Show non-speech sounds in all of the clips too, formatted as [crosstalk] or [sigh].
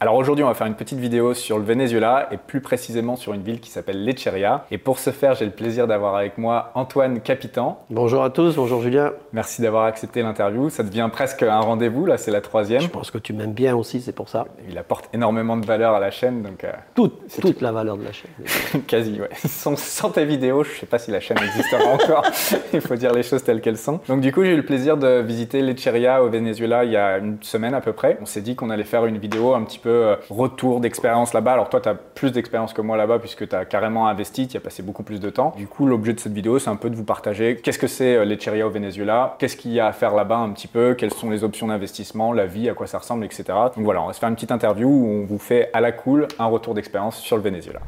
Alors aujourd'hui, on va faire une petite vidéo sur le Venezuela et plus précisément sur une ville qui s'appelle Lecheria. Et pour ce faire, j'ai le plaisir d'avoir avec moi Antoine Capitan. Bonjour à tous, bonjour Julien. Merci d'avoir accepté l'interview. Ça devient presque un rendez-vous, là c'est la troisième. Je pense que tu m'aimes bien aussi, c'est pour ça. Il apporte énormément de valeur à la chaîne. Donc, euh, toute, toute la valeur de la chaîne. [laughs] Quasi, ouais. Sans, sans, tes vidéos, je ne sais pas si la chaîne existera [laughs] encore. Il faut dire les choses telles qu'elles sont. Donc du coup, j'ai eu le plaisir de visiter Lecheria au Venezuela il y a une semaine à peu près. On s'est dit qu'on allait faire une vidéo un petit peu euh, retour d'expérience là-bas. Alors toi, tu as plus d'expérience que moi là-bas puisque tu as carrément investi, tu as passé beaucoup plus de temps. Du coup, l'objet de cette vidéo, c'est un peu de vous partager qu'est-ce que c'est euh, Lecheria au Venezuela, qu'est-ce qu'il y a à faire là-bas un petit peu, quelles sont les options d'investissement, la vie, à quoi ça ressemble, etc. Donc voilà, on va se faire une petite interview où on vous fait à la cool un retour d'expérience sur le Venezuela.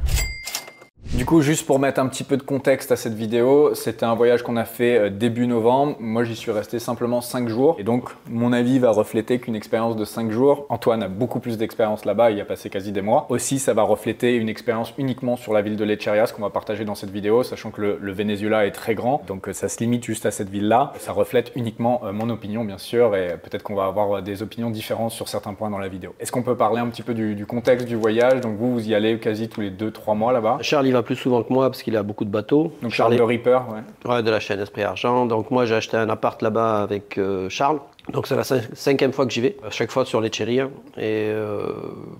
Du coup, juste pour mettre un petit peu de contexte à cette vidéo, c'était un voyage qu'on a fait euh, début novembre. Moi, j'y suis resté simplement 5 jours. Et donc, mon avis va refléter qu'une expérience de 5 jours. Antoine a beaucoup plus d'expérience là-bas, il y a passé quasi des mois. Aussi, ça va refléter une expérience uniquement sur la ville de Lecheria, ce qu'on va partager dans cette vidéo, sachant que le, Venezuela est très grand. Donc, euh, ça se limite juste à cette ville-là. Ça reflète uniquement euh, mon opinion, bien sûr, et peut-être qu'on va avoir des opinions différentes sur certains points dans la vidéo. Est-ce qu'on peut parler un petit peu du, contexte du voyage? Donc, vous, vous y allez quasi tous les 2-3 mois là-bas. Charles, va plus souvent que moi parce qu'il a beaucoup de bateaux. Donc Charles de Ripper, ouais. Ouais, de la chaîne Esprit Argent. Donc moi j'ai acheté un appart là-bas avec euh, Charles. Donc c'est la cinquième fois que j'y vais, à chaque fois sur les Et euh,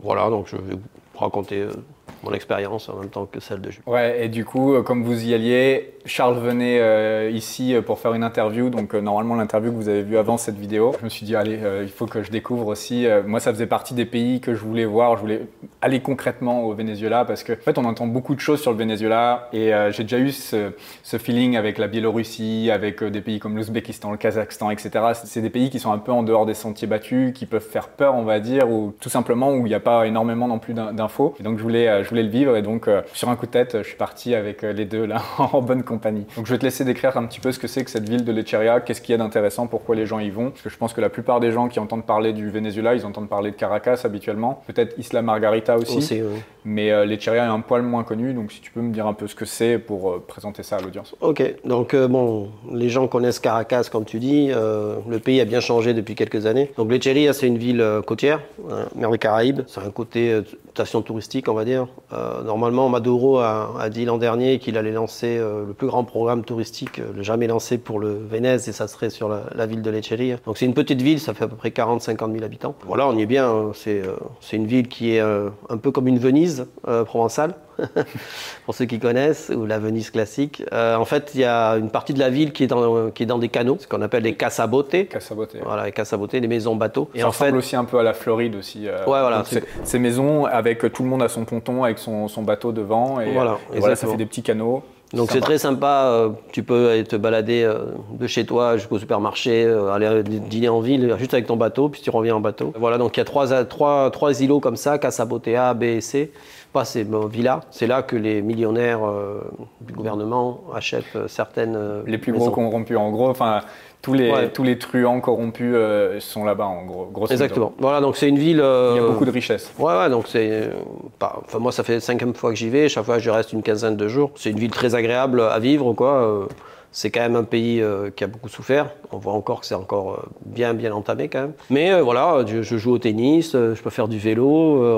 voilà, donc je vais vous raconter euh, mon expérience en même temps que celle de Jules. Ouais, et du coup, euh, comme vous y alliez, Charles venait euh, ici euh, pour faire une interview. Donc, normalement, l'interview que vous avez vue avant cette vidéo, je me suis dit, allez, il faut que je découvre aussi. moi, ça faisait partie des pays que je voulais voir. Je voulais aller concrètement au Venezuela parce que, en fait, on entend beaucoup de choses sur le Venezuela et j'ai déjà eu ce, ce, feeling avec la Biélorussie, avec des pays comme l'Ouzbékistan, le Kazakhstan, etc. C'est des pays qui sont un peu en dehors des sentiers battus, qui peuvent faire peur, on va dire, ou tout simplement où il n'y a pas énormément non plus d'infos. Donc, je voulais, je voulais le vivre et donc euh, sur un coup de tête, je suis parti avec euh, les deux là [laughs] en bonne compagnie. Donc je vais te laisser décrire un petit peu ce que c'est que cette ville de Lecheria, qu'est-ce qu'il y a d'intéressant, pourquoi les gens y vont. Parce que je pense que la plupart des gens qui entendent parler du Venezuela, ils entendent parler de Caracas habituellement, peut-être Isla Margarita aussi. Mais euh, Lecheria est un poil moins connu, donc si tu peux me dire un peu ce que c'est pour présenter ça à l'audience. Ok, donc bon, les gens connaissent Caracas comme tu dis. le pays a bien changé depuis quelques années. Donc Lecheria, c'est une ville côtière, mer des Caraïbes. C'est un côté station touristique, on va dire normalement, Maduro a, dit l'an dernier qu'il allait lancer euh, le plus grand programme touristique euh, jamais lancé pour le Vénèze et ça serait sur la, ville de Lecheria. Donc c'est une petite ville, ça fait à peu près 40-50 000 habitants. Voilà, on y est bien. Hein. Euh, c'est une ville qui est un peu comme une Venise provençale. [laughs] pour ceux qui connaissent, ou la Venise classique. Euh, en fait, il y a une partie de la ville qui est dans, qui est dans des canaux, ce qu'on appelle les casabotes. Casabotes. Voilà, les casabotes, les maisons bateaux. Et Ça en ressemble fait... aussi un peu à la Floride aussi. Euh, ouais, voilà. Ces maisons avec tout le monde à son ponton, avec son, son bateau devant. Et, voilà, et voilà, ça fait des petits canaux. Donc c'est très sympa, euh, tu peux te balader de chez toi jusqu'au supermarché, aller dîner en ville juste avec ton bateau, puis tu reviens en bateau. Voilà, donc il y a trois, trois, trois îlots comme ça, Casabote A, B et C pas ces villas. C'est là que les millionnaires euh, du gouvernement achètent euh, certaines. Euh, les plus gros corrompus, en gros. Enfin, tous les, tous les truands corrompus sont là-bas, en gros. Exactement. Voilà, donc c'est une ville. Il y a beaucoup de richesses. Ouais, ouais, donc c'est. Enfin, moi, ça fait cinquième fois que j'y vais. Chaque fois, je reste une quinzaine de jours. C'est une ville très agréable à vivre, quoi. C'est quand même un pays euh, qui a beaucoup souffert. On voit encore que c'est encore euh, bien, bien entamé quand même. Mais euh, voilà, je, joue au tennis, je peux faire du vélo,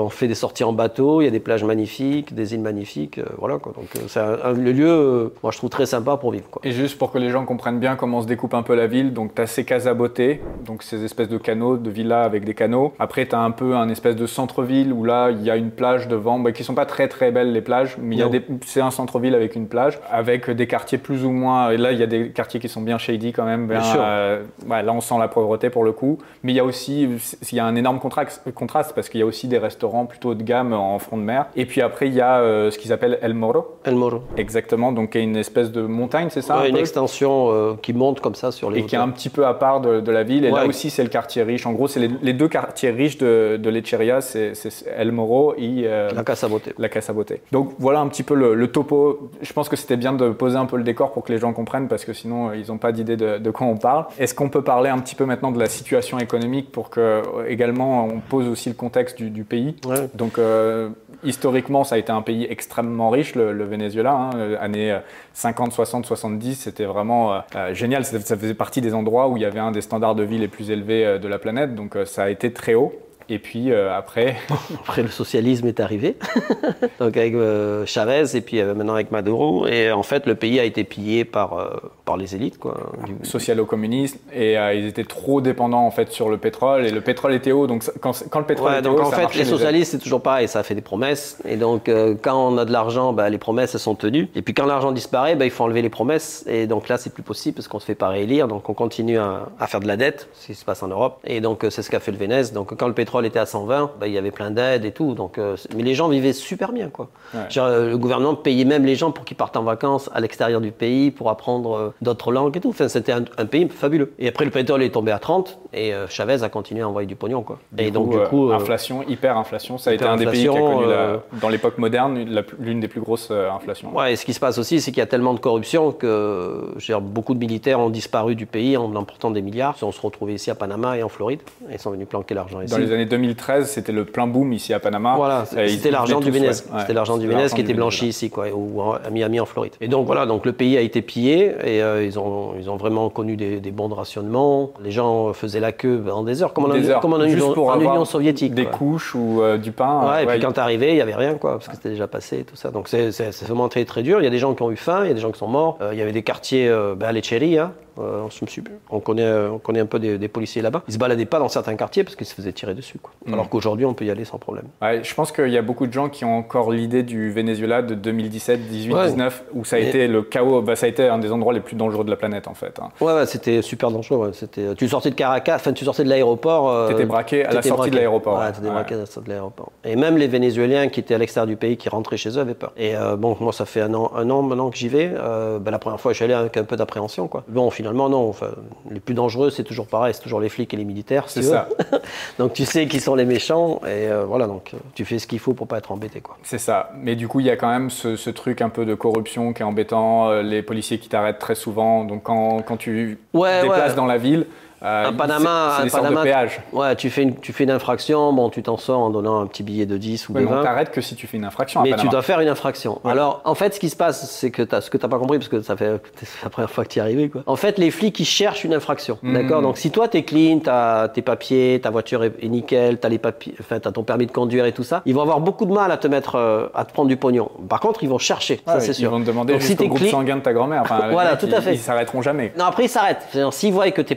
on fait des sorties en bateau, il y a des plages magnifiques, des îles magnifiques. voilà quoi. Donc c'est le lieu, moi je trouve très sympa pour vivre. Quoi. Et juste pour que les gens comprennent bien comment se découpe un peu la ville, donc tu as ces cases à beauté, donc ces espèces de canaux, de villas avec des canaux. Après tu as un peu un espèce de centre-ville où là il y a une plage devant, bah, qui sont pas très très belles les plages, mais c'est un centre-ville avec une plage, avec des quartiers plus ou moins là, il y a des quartiers qui sont bien shady quand même. Bien, sûr. Euh, là, on sent la pauvreté pour le coup. Mais il y a aussi il y a un énorme contraste parce qu'il y a aussi des restaurants plutôt de gamme en front de mer. Et puis après, il y a euh, ce qu'ils appellent El Moro. El Moro. Exactement. Donc, il y a une espèce de montagne, c'est ça Une extension euh, qui monte comme ça sur les. Et qui est un petit peu à part de, la ville. Et là aussi, c'est le quartier riche. En gros, c'est les, deux quartiers riches de, de Lecheria, c'est El Moro et la Casa Bote. La Casa Bote. Donc voilà un petit peu le, le topo. Je pense que c'était bien de poser un peu le décor pour que les gens comprennent parce que sinon euh, ils n'ont pas d'idée de, quoi on parle. Est-ce qu'on peut parler un petit peu maintenant de la situation économique pour que euh, également on pose aussi le contexte du, pays Donc euh, historiquement ça a été un pays extrêmement riche le, Venezuela, hein, années 50, 60, 70 c'était vraiment génial, ça, faisait partie des endroits où il y avait un des standards de vie les plus élevés de la planète donc ça a été très haut. Et puis euh, après, [laughs] Après, le socialisme est arrivé, [laughs] donc avec euh, Chavez et puis euh, maintenant avec Maduro. Et en fait, le pays a été pillé par, par les élites. Quoi, du- socialo-communisme, et euh, ils étaient trop dépendants en fait sur le pétrole, et le pétrole était haut, donc quand, quand le pétrole Ouais, était donc haut, en ça fait, les socialistes, c'est toujours pareil, ça fait des promesses. Et donc, quand on a de l'argent, bah, les promesses, elles sont tenues. Et puis, quand l'argent disparaît, bah, il faut enlever les promesses. Et donc là, c'est plus possible parce qu'on se fait pas réélire. Donc, on continue à, à faire de la dette, ce qui se passe en Europe. Et donc, c'est ce qu'a fait le Vénèze. Donc, quand le pétrole était à 120, bah, il y avait plein d'aides et tout. Donc, euh, mais les gens vivaient super bien, quoi. Ouais. Genre, euh, le gouvernement payait même les gens pour qu'ils partent en vacances à l'extérieur du pays pour apprendre euh, d'autres langues et tout. Enfin, c'était un, un pays fabuleux. Et après, le pétrole est tombé à 30 et Chavez a continué à envoyer du pognon, quoi. et donc, du coup, inflation, hyper-inflation, ça a été un des pays qui a connu, la- dans l'époque moderne, l'une des plus grosses inflations. Ouais, et ce qui se passe aussi, c'est qu'il y a tellement de corruption que beaucoup de militaires ont disparu du pays en emportant des milliards. Ils sont se retrouvés ici à Panama et en Floride. Et ils sont venus planquer l'argent ici. Dans les années 2013, c'était le plein boom ici à Panama. Voilà, c'était l'argent du Vénèze. ouais. C'était l'argent du qui était blanchi ici, quoi, ou en- à Miami en Floride. Et donc voilà, donc le pays a été pillé et euh, ils, ont, ils ont vraiment connu des, des bons de rationnement. Les gens faisaient la queue en des heures, comme en, Des heures, comme en juste Union, pour en Union soviétique. Des quoi. couches ou euh, du pain. Ouais, et puis quand t'arrivais, il y avait rien, quoi, parce que c'était déjà passé et tout ça. Donc c'est vraiment très très dur. Il y a des gens qui ont eu faim, il y a des gens qui sont morts. Euh, il y avait des quartiers, ben, à Lecceria, hein. Euh, on, connaît, euh, on connaît un peu des, des policiers là-bas. Ils se baladaient pas dans certains quartiers parce qu'ils se faisaient tirer dessus. Quoi. Mm. Alors qu'aujourd'hui, on peut y aller sans problème. Ouais, je pense qu'il y a beaucoup de gens qui ont encore l'idée du Venezuela de 2017, 18, Ouais. 19, où ça a été le chaos. Bah, ça a été un des endroits les plus dangereux de la planète en fait. hein. Ouais, ouais, c'était super dangereux. C'était, tu sortais de Caracas, enfin tu sortais de l'aéroport. euh, T'étais braqué à la sortie de braqué. l'aéroport. Ouais, t'étais braqué à la sortie de l'aéroport. Et même les Vénézuéliens qui étaient à l'extérieur du pays, qui rentraient chez eux, avaient peur. Et euh, bon, moi, ça fait un an, un an maintenant que j'y vais. Euh, ben, la première fois, je suis allé avec un peu d'appréhension, quoi. Bon, finalement, non. Enfin, les plus dangereux, c'est toujours pareil, c'est toujours les flics et les militaires. C'est ça. [laughs] donc tu sais qui sont les méchants, et euh, voilà, donc tu fais ce qu'il faut pour pas être embêté, quoi. C'est ça. Mais du coup, il y a quand même ce, ce truc un peu de corruption qui est embêtant, euh, les policiers qui t'arrêtent très souvent. Donc quand, quand tu Ouais, te déplaces ouais. dans la ville, euh, À Panama, c'est- sortes Panama, de péages. Ouais, tu fais une, tu fais une infraction, bon, tu t'en sors en donnant un petit billet de 10 ou Ouais, de mais on 20. t'arrête que si tu fais une infraction à Mais tu dois faire une infraction. Ouais. Alors, en fait, ce qui se passe, c'est que as, ce que tu n'as pas compris, parce que ça fait c'est la première fois que tu y es arrivé, quoi. En fait, les flics, ils cherchent une infraction. Mhm. D'accord? Donc, si toi, tu es clean, tu as tes papiers, ta voiture est, est nickel, tu as, les papiers, enfin, as ton permis de conduire et tout ça, ils vont avoir beaucoup de mal à te mettre, euh, à te prendre du pognon. Par contre, ils vont chercher, ça, c'est Ils sûr. vont te demander Donc, si t'es groupe clean- sanguin de ta grand-mère. Enfin, [laughs] Voilà, tout ils- à fait. Ils s'arrêteront jamais. Non, après, ils s'arrêtent. C'est-à-dire, S'ils voient que tu es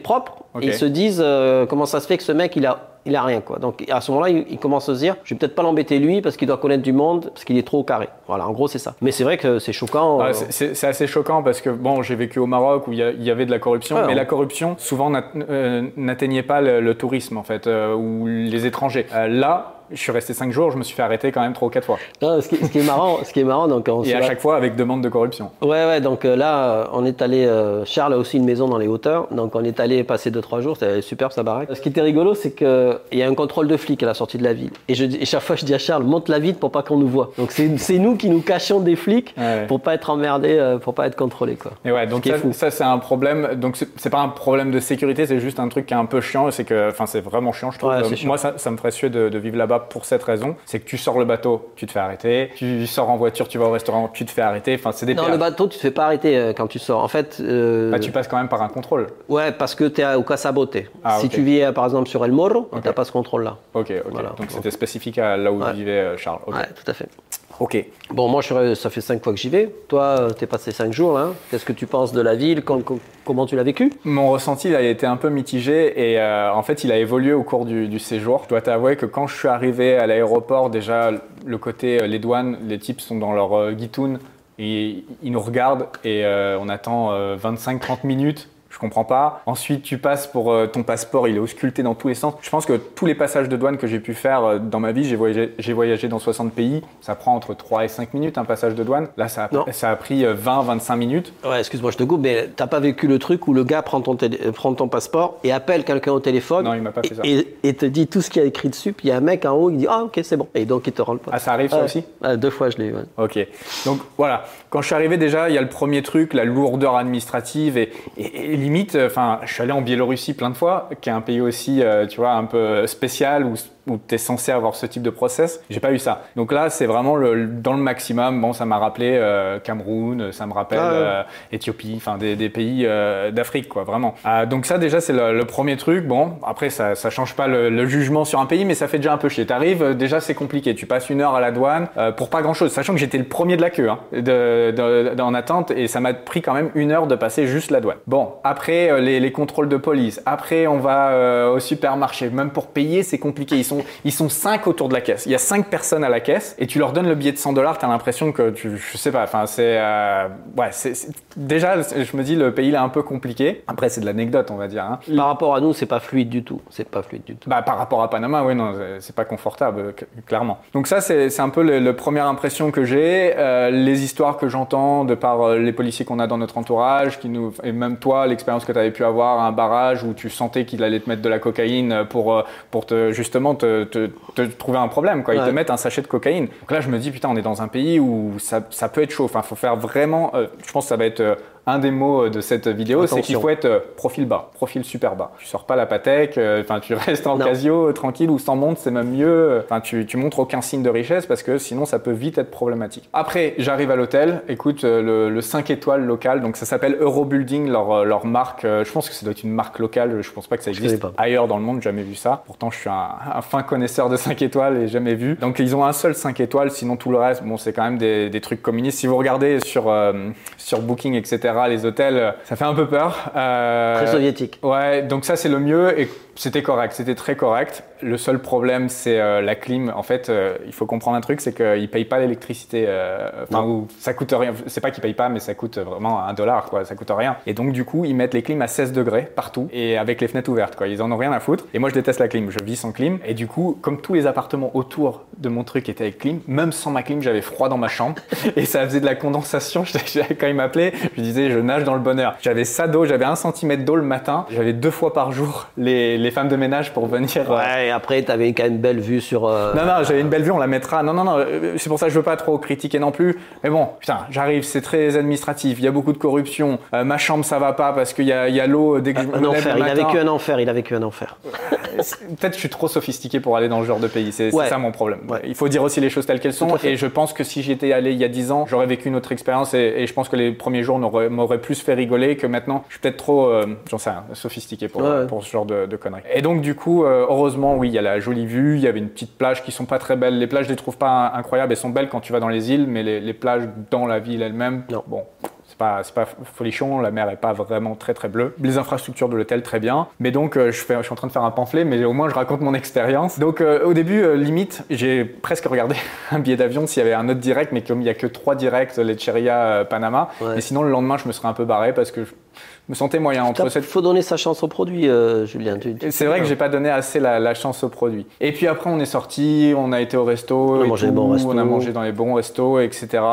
ils se disent euh, comment ça se fait que ce mec, il a, il a rien. Quoi. Donc, à ce moment-là, ils, ils commencent à se dire je vais peut-être pas l'embêter lui parce qu'il doit connaître du monde, parce qu'il est trop au carré. Voilà, en gros, c'est ça. Mais c'est vrai que c'est choquant. Ah, euh, c'est- assez choquant parce que bon, j'ai vécu au Maroc où il y, il avait de la corruption, mais la corruption souvent euh, n'atteignait pas le, le tourisme en fait euh, ou les étrangers. Là, je suis resté 5 jours, je me suis fait arrêter quand même 3 ou 4 fois. non, ce, qui, ce qui est marrant, ce qui est marrant, donc on Et à va- chaque fois avec demande de corruption. Ouais, ouais, donc euh, là, on est allé. euh, Charles a aussi une maison dans les hauteurs, donc on est allé passer 2-3 jours, c'était superbe sa baraque. Ce qui était rigolo, c'est qu'il y a un contrôle de flics à la sortie de la ville. Et, je, dis- et chaque fois, je dis à Charles, monte la ville pour pas qu'on nous voit. Donc c'est nous qui nous cachons des flics Ouais. pour pas être emmerdés, euh, pour pas être contrôlés, quoi. Et ouais, donc ça, c'est un problème. Donc c'est pas un problème de sécurité, c'est juste un truc qui est un peu chiant. C'est que, enfin, c'est vraiment chiant, je trouve. Ouais, Euh. Moi, ça, ça me ferait suer de, de vivre là-bas pour cette raison. C'est que tu sors le bateau, tu te fais arrêter. Tu sors en voiture, tu vas au restaurant, tu te fais arrêter. Enfin, c'est des Non, le bateau, tu te fais pas arrêter euh, quand tu sors. En fait, euh, Bah, tu passes quand même par un contrôle. ouais, parce que tu es au Casabote. Ah, si tu vis euh, par exemple sur El Morro, Ok. tu n'as pas ce contrôle-là. Ok, ok. Voilà. Donc c'était spécifique à là où Ouais. vivait Charles. Ok. Ouais, tout à fait. Ok. Bon, moi, je ça fait cinq fois que j'y vais. Toi, tu es passé cinq jours là. Qu'est-ce que tu penses de la ville? Com- com- Comment tu l'as vécu? Mon ressenti il a été un peu mitigé et euh, en fait il a évolué au cours du, séjour. Je dois t'avouer que quand je suis arrivé à l'aéroport, déjà le côté euh, les douanes, les types sont dans leur euh, et ils nous regardent et euh, on attend 25-30 minutes. Je comprends pas. Ensuite, tu passes pour euh, ton passeport, il est ausculté dans tous les sens. Je pense que tous les passages de douane que j'ai pu faire euh, dans ma vie, j'ai voyagé, j'ai voyagé dans 60 pays. Ça prend entre 3 et 5 minutes un passage de douane. Là, ça a, ça a pris 20-25 minutes. Ouais, excuse-moi, je te coupe, mais t'as pas vécu le truc où le gars prend ton, télé- euh, prend ton passeport et appelle quelqu'un au téléphone Non, il m'a pas fait ça. et, te dit tout ce qu'il y a écrit dessus, puis il y a un mec en haut, il dit Ah, ok, c'est bon. Et donc il te rend le poste. Ah, ça arrive ça aussi Ouais, Deux fois, je l'ai eu. ouais. Ok. Donc voilà, quand je suis arrivé déjà, il y a le premier truc, la lourdeur administrative et, et- et limite, euh, enfin, je suis allé en Biélorussie plein de fois, qui est un pays aussi, euh, tu vois, un peu spécial où où tu es censé avoir ce type de process. J'ai pas eu ça. Donc là, c'est vraiment le, dans le maximum. Bon, ça m'a rappelé euh, Cameroun, ça me rappelle Ah euh, Éthiopie, enfin des, des pays d'Afrique, quoi, vraiment. Donc ça, déjà, c'est le, le premier truc. Bon, après, ça, ça change pas le, le jugement sur un pays, mais ça fait déjà un peu chier. T'arrives, déjà, c'est compliqué. Tu passes une heure à la douane pour pas grand-chose, sachant que j'étais le premier de la queue hein, de- en attente, et ça m'a pris quand même une heure de passer juste la douane. Bon, après euh, les, les contrôles de police. Après, on va euh, au supermarché. Même pour payer, c'est compliqué. Ils sont, ils sont cinq autour de la caisse. Il y a cinq personnes à la caisse, et tu leur donnes le billet de 100 dollars. T'as l'impression que tu, je sais pas. Enfin, c'est, euh, ouais, c'est déjà, je me dis le pays il est un peu compliqué. Après, c'est de l'anecdote, on va dire. hein. Par rapport à nous, c'est pas fluide du tout. C'est pas fluide du tout. Bah, par rapport à Panama, oui, non, c'est- pas confortable, cl- clairement. Donc ça, c'est c'est un peu le, le première impression que j'ai. Euh, les histoires que j'entends de par euh, les policiers qu'on a dans notre entourage, qui nous, et même toi, l'expérience que tu avais pu avoir à un barrage où tu sentais qu'il allait te mettre de la cocaïne pour, euh, pour te, justement te, te- te trouver un problème. Quoi. Ils te mettent un sachet de cocaïne. Donc là, je me dis, putain, on est dans un pays où ça, ça peut être chaud. Enfin, faut faire vraiment... euh, je pense que ça va être... un des mots euh, de cette vidéo, c'est qu'il faut être euh, profil bas, profil super bas. Tu sors pas la patek, euh, enfin tu [laughs] restes en Non. casio tranquille ou sans montre, c'est même mieux. Enfin tu, tu montres aucun signe de richesse parce que sinon ça peut vite être problématique. Après, j'arrive à l'hôtel, écoute le, le 5 étoiles local, donc ça s'appelle Eurobuilding, leur, leur marque. je pense que ça doit être une marque locale, je pense pas que ça existe ailleurs dans le monde, jamais vu ça. Pourtant, je suis un, un fin connaisseur de 5 étoiles et jamais vu. Donc, ils ont un seul 5 étoiles, sinon tout le reste, bon, c'est quand même des, des trucs communistes. Si vous regardez sur, euh, sur Booking, etc., les hôtels, euh, ça fait un peu peur. Euh, Très soviétique. Ouais, donc ça c'est le mieux et c'était correct, c'était très correct. Le seul problème c'est euh, la clim. En fait, euh, il faut comprendre un truc, c'est qu'ils payent pas l'électricité. euh, Enfin, ou ça coûte rien. C'est pas qu'ils payent pas, mais ça coûte vraiment un dollar, quoi. Ça coûte rien. Et donc du coup, ils mettent les clims à 16 degrés partout et avec les fenêtres ouvertes, quoi. Ils en ont rien à foutre. Et moi, je déteste la clim. Je vis sans clim. Et du coup, comme tous les appartements autour de mon truc étaient avec clim, même sans ma clim, j'avais froid dans ma chambre [laughs] et ça faisait de la condensation. [laughs] Quand il m'appelait, je disais, je nage dans le bonheur. J'avais ça d'eau, j'avais un centimètre d'eau le matin. J'avais deux fois par jour les, les femmes de ménage pour venir. euh, Ouais, et après, t'avais quand même belle vue sur. euh, non, non, j'avais une belle vue, on la mettra. Non, non, non, euh, c'est pour ça que je veux pas trop critiquer non plus. Mais bon, putain, j'arrive, c'est très administratif, il y a beaucoup de corruption. Euh, ma chambre, ça va pas parce qu'il y a, il y a l'eau dès que je me Un lève enfer. le Il a vécu un enfer. Il a vécu un enfer. Peut-être que je suis trop sophistiqué pour aller dans ce genre de pays, c'est Ouais. ça mon problème. Ouais. Il faut dire aussi les choses telles qu'elles sont. Et je pense que si j'étais allé il y a 10 ans, j'aurais vécu une autre expérience et, et je pense que les premiers jours m'auraient plus fait rigoler que maintenant. Je suis peut-être trop, euh, j'en sais rien, sophistiqué pour, Ouais. pour ce genre de, de conneries. Et donc, du coup, euh, heureusement, oui, il y a la jolie vue, il y avait une petite plage qui sont pas très belles. Les plages, je les trouve pas incroyables, elles sont belles quand tu vas dans les îles, mais les, les plages dans la ville elle-même, bon. C'est pas, c'est pas folichon, la mer est pas vraiment très très bleue. Les infrastructures de l'hôtel très bien. Mais donc euh, je, fais, je suis en train de faire un pamphlet, mais au moins je raconte mon expérience. Donc euh, au début, euh, limite, j'ai presque regardé [laughs] un billet d'avion s'il y avait un autre direct, mais comme il y a que trois directs, Lecheria, euh, Panama. Ouais. Mais sinon le lendemain, je me serais un peu barré parce que je me sentais moyen entre Il cette faut donner sa chance au produit, euh, Julien. Tu- tu- et C'est vrai que j'ai pas donné assez la, la chance au produit. Et puis après, on est sorti, on a été au resto, On a et mangé tout, des bons restos. on a mangé dans les bons restos, etc.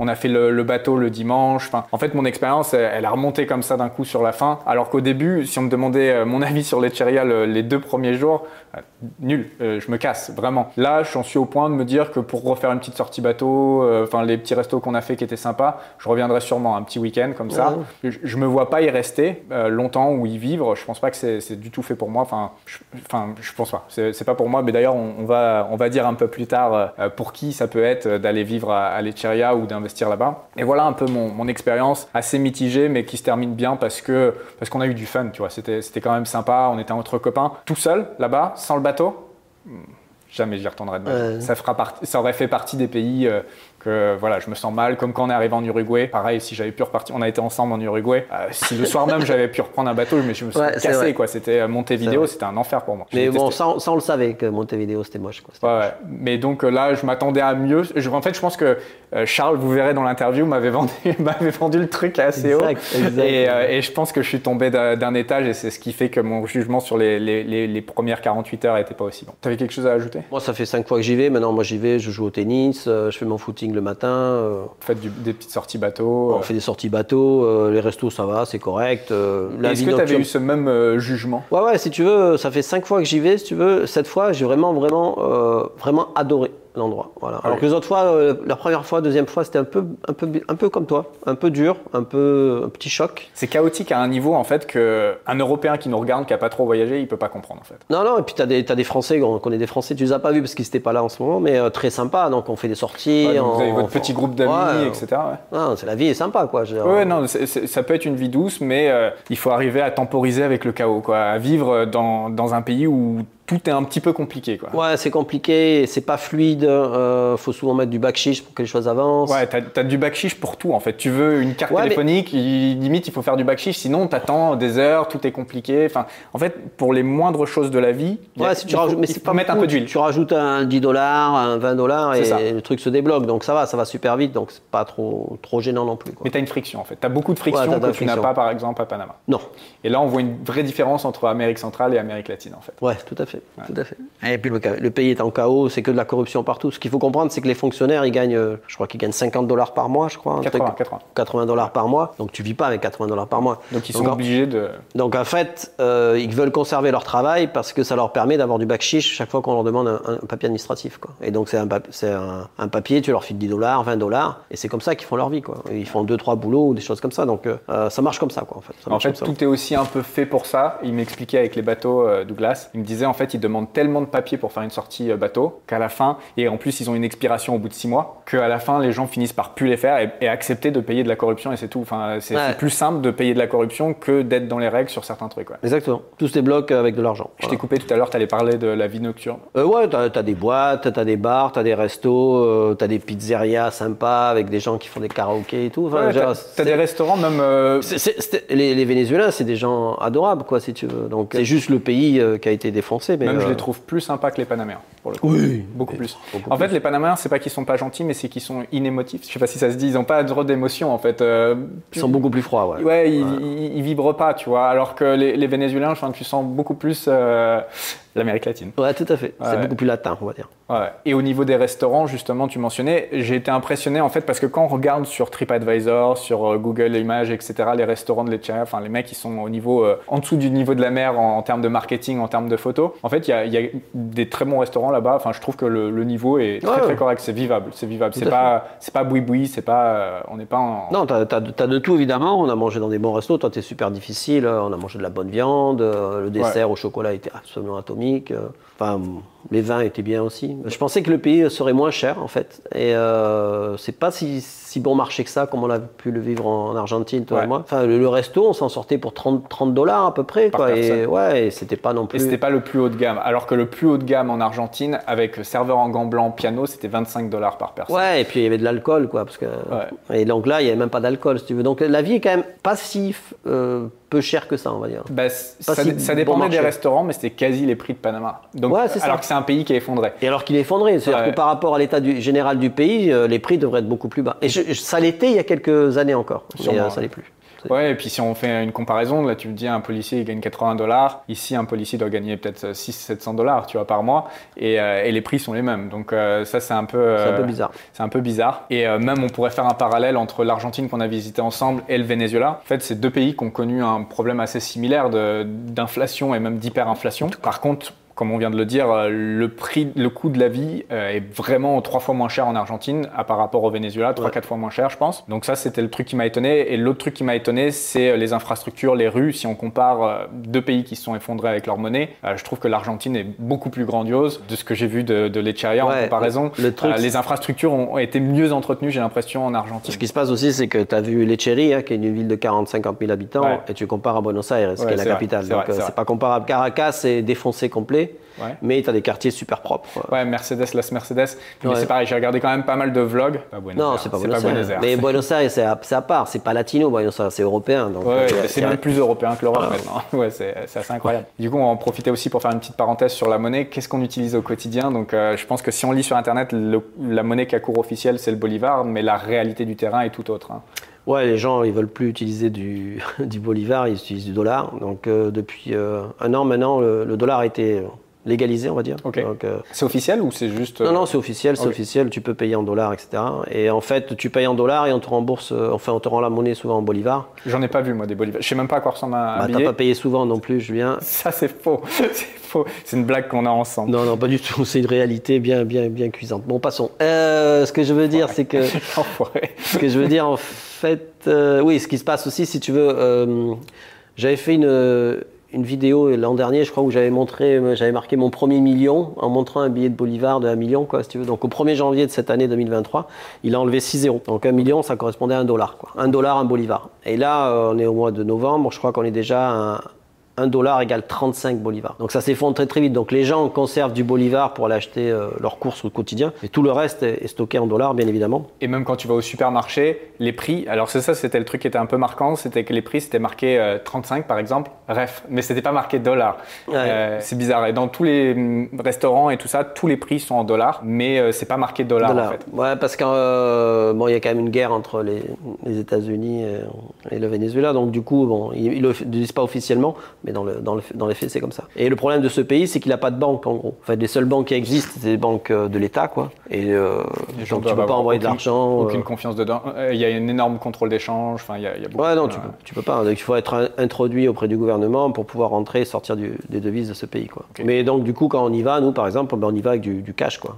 On a fait le, le bateau le dimanche. Enfin, en fait, mon expérience, elle, elle a remonté comme ça d'un coup sur la fin. Alors qu'au début, si on me demandait euh, mon [laughs] avis sur l'Echeria le- les deux premiers jours, euh, nul, euh, je me casse vraiment. Là, j'en suis au point de me dire que pour refaire une petite sortie bateau, enfin les petits restos qu'on a fait qui étaient sympas, je reviendrai sûrement un petit week-end comme ça. Je, je me vois pas y rester euh, longtemps ou y vivre. Je pense pas que c'est du tout fait pour moi. Enfin, je, enfin, je pense pas. C'est pas pour moi. Mais d'ailleurs, on, on va, on va dire un peu plus tard euh, pour qui ça peut être euh, d'aller vivre à, à Lecheria ou d'investir là-bas. Et voilà un peu mon, mon expérience assez mitigée, mais qui se termine bien parce que parce qu'on a eu du fun. Tu vois, c'était c'était quand même sympa. On était entre copains, tout seul là-bas, sans le bateau? Hmm, Jamais j'y retournerai de ma vie. Ouais. Ça, fera partie- ça aurait fait partie des pays euh, que voilà, je me sens mal. Comme quand on est arrivé en Uruguay. Pareil, si j'avais pu repartir, on a été ensemble en Uruguay. Euh, si le soir même j'avais pu reprendre un bateau, mais je me suis Ouais, cassé. quoi. C'était euh, Montevideo, c'était un enfer pour moi. Mais bon, ça, on- ça, on le savait que Montevideo c'était moche. Quoi. Ouais, moche. Mais donc euh, là, je m'attendais à mieux. Je- en fait, je pense que Charles, vous verrez dans l'interview, m'avait vendu, [laughs] m'avait vendu le truc assez haut. Exact. Et, euh, et je pense que je suis tombé d'un étage et c'est ce qui fait que mon jugement sur les, les, les, les premières 48 heures n'était pas aussi bon. T'avais quelque chose à ajouter? Moi, ça fait cinq fois que j'y vais. Maintenant, moi, j'y vais, je joue au tennis, je fais mon footing le matin. euh, Faites du- des petites sorties bateau. on fait des sorties bateau. euh, les restos, ça va, c'est correct. euh, Est-ce que tu avais eu ce même euh, jugement? Ouais, ouais, si tu veux, ça fait cinq fois que j'y vais, si tu veux. Cette fois, j'ai vraiment, vraiment, euh, vraiment adoré. L'endroit. Voilà. Alors que les autres fois, euh, la première fois, deuxième fois, c'était un peu, un, peu, un peu comme toi, un peu dur, un peu un petit choc. C'est chaotique à un niveau en fait que un Européen qui nous regarde, qui a pas trop voyagé, il peut pas comprendre en fait. Non, non, et puis tu as, as, des Français, on connaît des Français, tu les as pas vus parce qu'ils n'étaient pas là en ce moment, mais euh, très sympa. Donc on fait des sorties. Ouais, vous avez votre petit groupe d'amis, Ouais. etc. ouais. Non, c'est la vie est sympa, quoi. Dire. Ouais, non, ça peut être une vie douce, mais euh, il faut arriver à temporiser avec le chaos, quoi, à vivre dans, dans un pays où tout est un petit peu compliqué, quoi. Ouais, c'est compliqué, c'est pas fluide. euh, faut souvent mettre du backchiche pour que les choses avancent. Ouais, t'as as du backchiche pour tout en fait. Tu veux une carte Ouais, mais- téléphonique, il- limite il faut faire du backchiche, sinon t'attends des heures, tout est compliqué. Enfin, en fait, pour les moindres choses de la vie, a- Ouais, si tu rajoutes, mais c'est pas mettre un peu d'huile. Tu rajoutes un 10 dollars, un 20 dollars et ça. le truc se débloque. Donc ça va, ça va super vite. Donc c'est pas trop, trop gênant non plus. Quoi. Mais t'as une friction en fait. T'as beaucoup de friction Ouais, que tu n'as pas par exemple à Panama. Non. Et là, on voit une vraie différence entre Amérique centrale et Amérique latine en fait. Ouais, tout à fait, tout à fait. Et puis le, pays est en chaos, c'est que de la corruption partout. Ce qu'il faut comprendre, c'est que les fonctionnaires, ils gagnent, euh, je crois qu'ils gagnent 50 dollars par mois, je crois. un 80, truc. 80. 80 dollars par mois. Donc tu vis pas avec 80 dollars par mois. Donc ils sont obligés de. Donc en fait, euh, ils veulent conserver leur travail parce que ça leur permet d'avoir du backchiche chaque fois qu'on leur demande un, un papier administratif. Quoi. Et donc c'est un, papier, tu leur files 10 dollars, 20 dollars, et c'est comme ça qu'ils font leur vie. Quoi. Ils font deux trois boulots ou des choses comme ça. Donc euh, ça marche comme ça. Quoi, en fait, Ça En marche fait, comme ça. tout est aussi un peu fait pour ça. Il m'expliquait avec les bateaux, euh, Douglas. Il me disait, en fait, ils demandent tellement de papiers pour faire une sortie euh, bateau qu'à la fin, et en plus, ils ont une expiration au bout de six mois, qu'à la fin, les gens finissent par plus les faire et, et accepter de payer de la corruption et c'est tout. Enfin, c'est Ouais. plus simple de payer de la corruption que d'être dans les règles sur certains trucs. ouais. Exactement. Tout se débloque avec de l'argent. Je Voilà. t'ai coupé tout à l'heure, tu allais parler de la vie nocturne. Euh, ouais, t'as as des boîtes, t'as des bars, t'as des restos, euh, t'as des pizzerias sympas avec des gens qui font des karaokés et tout. Enfin, Ouais, des restaurants même. euh, les, les Vénézuéliens, c'est des gens adorables, quoi, si tu veux. Donc c'est juste le pays qui a été défoncé. Mais, Même je euh, les trouve plus sympas que les Panaméens, pour le coup. Oui, Beaucoup plus. beaucoup en fait, plus. les Panaméens, c'est pas qu'ils sont pas gentils, mais c'est qu'ils sont inémotifs. Je sais pas si ça se dit, ils ont pas trop d'émotion en fait. Euh, Ils sont beaucoup plus froids, ouais. Ouais, ils, ils- ils vibrent pas, tu vois. Alors que les, les Vénézuéliens, enfin, tu sens beaucoup plus euh, l'Amérique latine. Ouais, tout à fait. C'est Ouais. beaucoup plus latin, on va dire. Ouais. Et au niveau des restaurants, justement, tu mentionnais, j'ai été impressionné en fait parce que quand on regarde sur TripAdvisor, sur euh, Google Images, etc., les restaurants de Lecharia, enfin les mecs qui sont au niveau euh, en dessous du niveau de la mer en, en termes de marketing, en termes de photos, en fait, il y a, il y a des très bons restaurants là-bas. Enfin, je trouve que le, le niveau est très très correct, c'est vivable, c'est vivable. C'est pas, c'est pas boui boui, c'est pas, euh, on n'est pas en. Non, t'as as, de tout évidemment. On a mangé dans des bons restos. Toi, t'es super difficile. On a mangé de la bonne viande. Le dessert au chocolat était absolument atomique. Euh, Enfin, les vins étaient bien aussi. Je pensais que le pays serait moins cher en fait. Et euh, c'est pas si, si bon marché que ça comme on a pu le vivre en Argentine, toi Ouais. et moi. Enfin, le, le resto, on s'en sortait pour 30, 30 dollars à peu près. Par Quoi. Et ouais, et c'était pas non Et plus. c'était pas le plus haut de gamme. Alors que le plus haut de gamme en Argentine, avec serveur en gants blancs, piano, c'était 25 dollars par personne. Ouais, et puis il y avait de l'alcool, quoi. Parce que... Et donc là, il n'y avait même pas d'alcool, si tu veux. Donc la vie est quand même pas si euh, peu chère que ça, on va dire. Bah, ça, si ça bon dépendait des restaurants, mais c'était quasi les prix de Panama. Donc, Ouais, alors que c'est un pays qui est effondré. Et alors qu'il est effondré, c'est-à-dire Ouais. que par rapport à l'état du- général du pays, euh, les prix devraient être beaucoup plus bas. Et je- je- ça l'était il y a quelques années encore, mais Sûrement, euh, ça l'est plus. Ouais, et puis si on fait une comparaison, là tu me dis un policier il gagne 80 dollars, ici un policier doit gagner peut-être 600-700 dollars, tu vois, par mois, et, euh, et les prix sont les mêmes. Donc euh, ça c'est un peu, C'est un euh, peu bizarre. C'est un peu bizarre. Et euh, même on pourrait faire un parallèle entre l'Argentine qu'on a visité ensemble et le Venezuela. En fait, c'est deux pays qui ont connu un problème assez similaire de- d'inflation et même d'hyperinflation. Par contre, comme on vient de le dire, euh, le prix, le coût de la vie euh, est vraiment trois fois moins cher en Argentine à par rapport au Venezuela, trois quatre fois moins cher, je pense. Donc ça, c'était le truc qui m'a étonné. Et l'autre truc qui m'a étonné, c'est euh, les infrastructures, les rues. Si on compare deux pays qui se sont effondrés avec leur monnaie, je trouve que l'Argentine est beaucoup plus grandiose de ce que j'ai vu de, de Lecharia en comparaison. le truc, les infrastructures ont, été mieux entretenues, j'ai l'impression, en Argentine. Ce qui se passe aussi, c'est que tu as vu Lecheria, qui est une ville de 40-50 000 habitants, Ouais. et tu compares à Buenos Aires, qui est la vrai, capitale. Donc c'est pas comparable. Caracas est défoncé complet, Ouais. mais tu as des quartiers super propres. Ouais, Mercedes, Las Mercedes. Mais Ouais. c'est pareil, j'ai regardé quand même pas mal de vlogs. Pas Buenos Non, c'est pas Buenos Aires. Buenos Aires. Mais Buenos Aires, c'est à, part. C'est pas latino, Buenos Aires, c'est européen. Donc, Ouais, euh, c'est même plus européen que l'Europe Voilà. maintenant. [laughs] Ouais, c'est assez incroyable. Du coup, on va en profiter aussi pour faire une petite parenthèse sur la monnaie. Qu'est-ce qu'on utilise au quotidien? Donc, euh, je pense que si on lit sur Internet, le- la monnaie qui a cours officiel, c'est le bolivar, mais la réalité du terrain est tout autre. hein. Ouais, les gens, ils veulent plus utiliser du, [laughs] du bolivar, ils utilisent du dollar. Donc, euh, depuis euh, un an maintenant, le, le dollar a été légalisé, on va dire. Ok. Donc, euh, C'est officiel ou c'est juste. non, non, c'est officiel, c'est officiel. Tu peux payer en dollars, etc. Et en fait, tu payes en dollars et on te rembourse, euh, enfin, on te rend la monnaie souvent en bolivar. J'en ai pas vu, moi, des bolivars. Je sais même pas à quoi ressemble un Bah, t'as pas payé souvent non plus, Julien. [laughs] Ça, c'est faux. [laughs] c'est faux. C'est une blague qu'on a ensemble. Non, non, pas du tout. C'est une réalité bien, bien, bien cuisante. Bon, passons. Euh, ce que je veux dire, c'est que, ce que je veux dire, en fait, euh, oui, ce qui se passe aussi, si tu veux, euh, j'avais fait une, une vidéo l'an dernier, je crois, où j'avais marqué mon premier million en montrant un billet de Bolivar de 1 million, quoi, si tu veux. Donc, au 1er janvier de cette année 2023, il a enlevé 6 zéros. Donc, 1 million, ça correspondait à 1 dollar, quoi. 1 dollar, 1 Bolivar. Et là, euh, on est au mois de novembre, je crois qu'on est déjà à 1 dollar égale 35 bolivars. Donc ça s'effondre très très vite. Donc les gens conservent du bolivar pour aller acheter euh, leurs courses au quotidien. Et tout le reste est, est stocké en dollars, bien évidemment. Et même quand tu vas au supermarché, les prix, alors c'est ça, c'était le truc qui était un peu marquant, c'était que les prix, c'était marqué euh, 35 par exemple, ref, mais c'était pas marqué dollar. Ouais. Euh, c'est bizarre. Et dans tous les hum, restaurants et tout ça, tous les prix sont en dollars, mais euh, c'est pas marqué dollar en fait. Ouais, parce qu'il bon, y a quand même une guerre entre les, les États-Unis et, et le Venezuela. Donc du coup, bon, ils ne le disent pas officiellement, mais dans, le, dans, le, dans les faits, c'est comme ça. Et le problème de ce pays, c'est qu'il n'a pas de banque en gros. En fait, les seules banques qui existent, c'est des banques euh, de l'État, quoi. Et euh, gens donc tu peux pas envoyer de aucune- l'argent. euh, Aucune confiance dedans. Euh, Il y a un énorme contrôle d'échange. Enfin, il y a, il y a beaucoup. Ouais, non, de- tu peux, tu peux pas. Donc, il faut être in- introduit auprès du gouvernement pour pouvoir rentrer et sortir du- des devises de ce pays. Quoi. Mais donc, du coup, quand on y va, nous, par exemple, ben, on y va avec du, du cash. Quoi.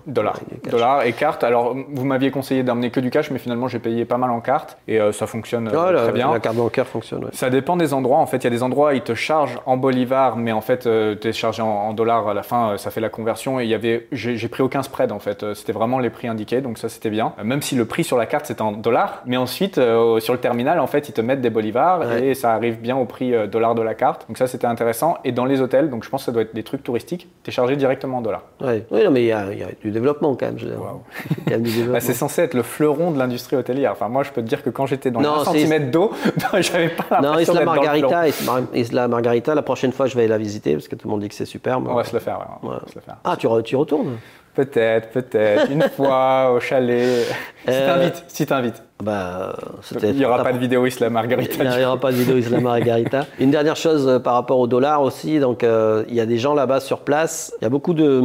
Cash. Dollars et cartes. Alors, vous m'aviez conseillé d'emmener que du cash, mais finalement, j'ai payé pas mal en cartes et euh, ça fonctionne la, très bien. la carte bancaire fonctionne. ouais. Ça dépend des endroits. En fait, il y a des endroits, ils te chargent en bolivars, mais en fait, tu es chargé en, en dollars à la fin, euh, ça fait la conversion. Et il y avait, j'ai pris aucun spread en fait. Euh, C'était vraiment les prix indiqués, donc ça c'était bien. Euh, Même si le prix sur la carte c'était en dollars, mais ensuite euh, sur le terminal, en fait, ils te mettent des bolivars Ouais. et ça arrive bien au prix euh, dollar de la carte. Donc ça c'était intéressant. Et dans les hôtels, donc je pense que ça doit être des trucs touristiques, tu es chargé directement en dollars. Ouais. Oui, non, mais il y, a il y a du développement quand même. [laughs] Bah, c'est censé être le fleuron de l'industrie hôtelière. Enfin, moi, je peux te dire que quand j'étais dans Non, un c'est- centimètre d'eau, [laughs] j'avais pas non, l'impression Isla le fleuron. Margarita, Isla, Isla La prochaine fois, je vais la visiter parce que tout le monde dit que c'est superbe. On va se le faire. ouais, on va Ouais. se le faire. Ah, tu, re- tu retournes Peut-être, peut-être. Une [laughs] fois au chalet. Si Euh, t'invites, si t'invites. bah, Il n'y aura pas de vidéo Isla Margarita. Il n'y aura pas de vidéo Isla Margarita. [laughs] Une dernière chose euh, par rapport au dollar aussi, donc euh, il y a des gens là-bas sur place. Il y a beaucoup de,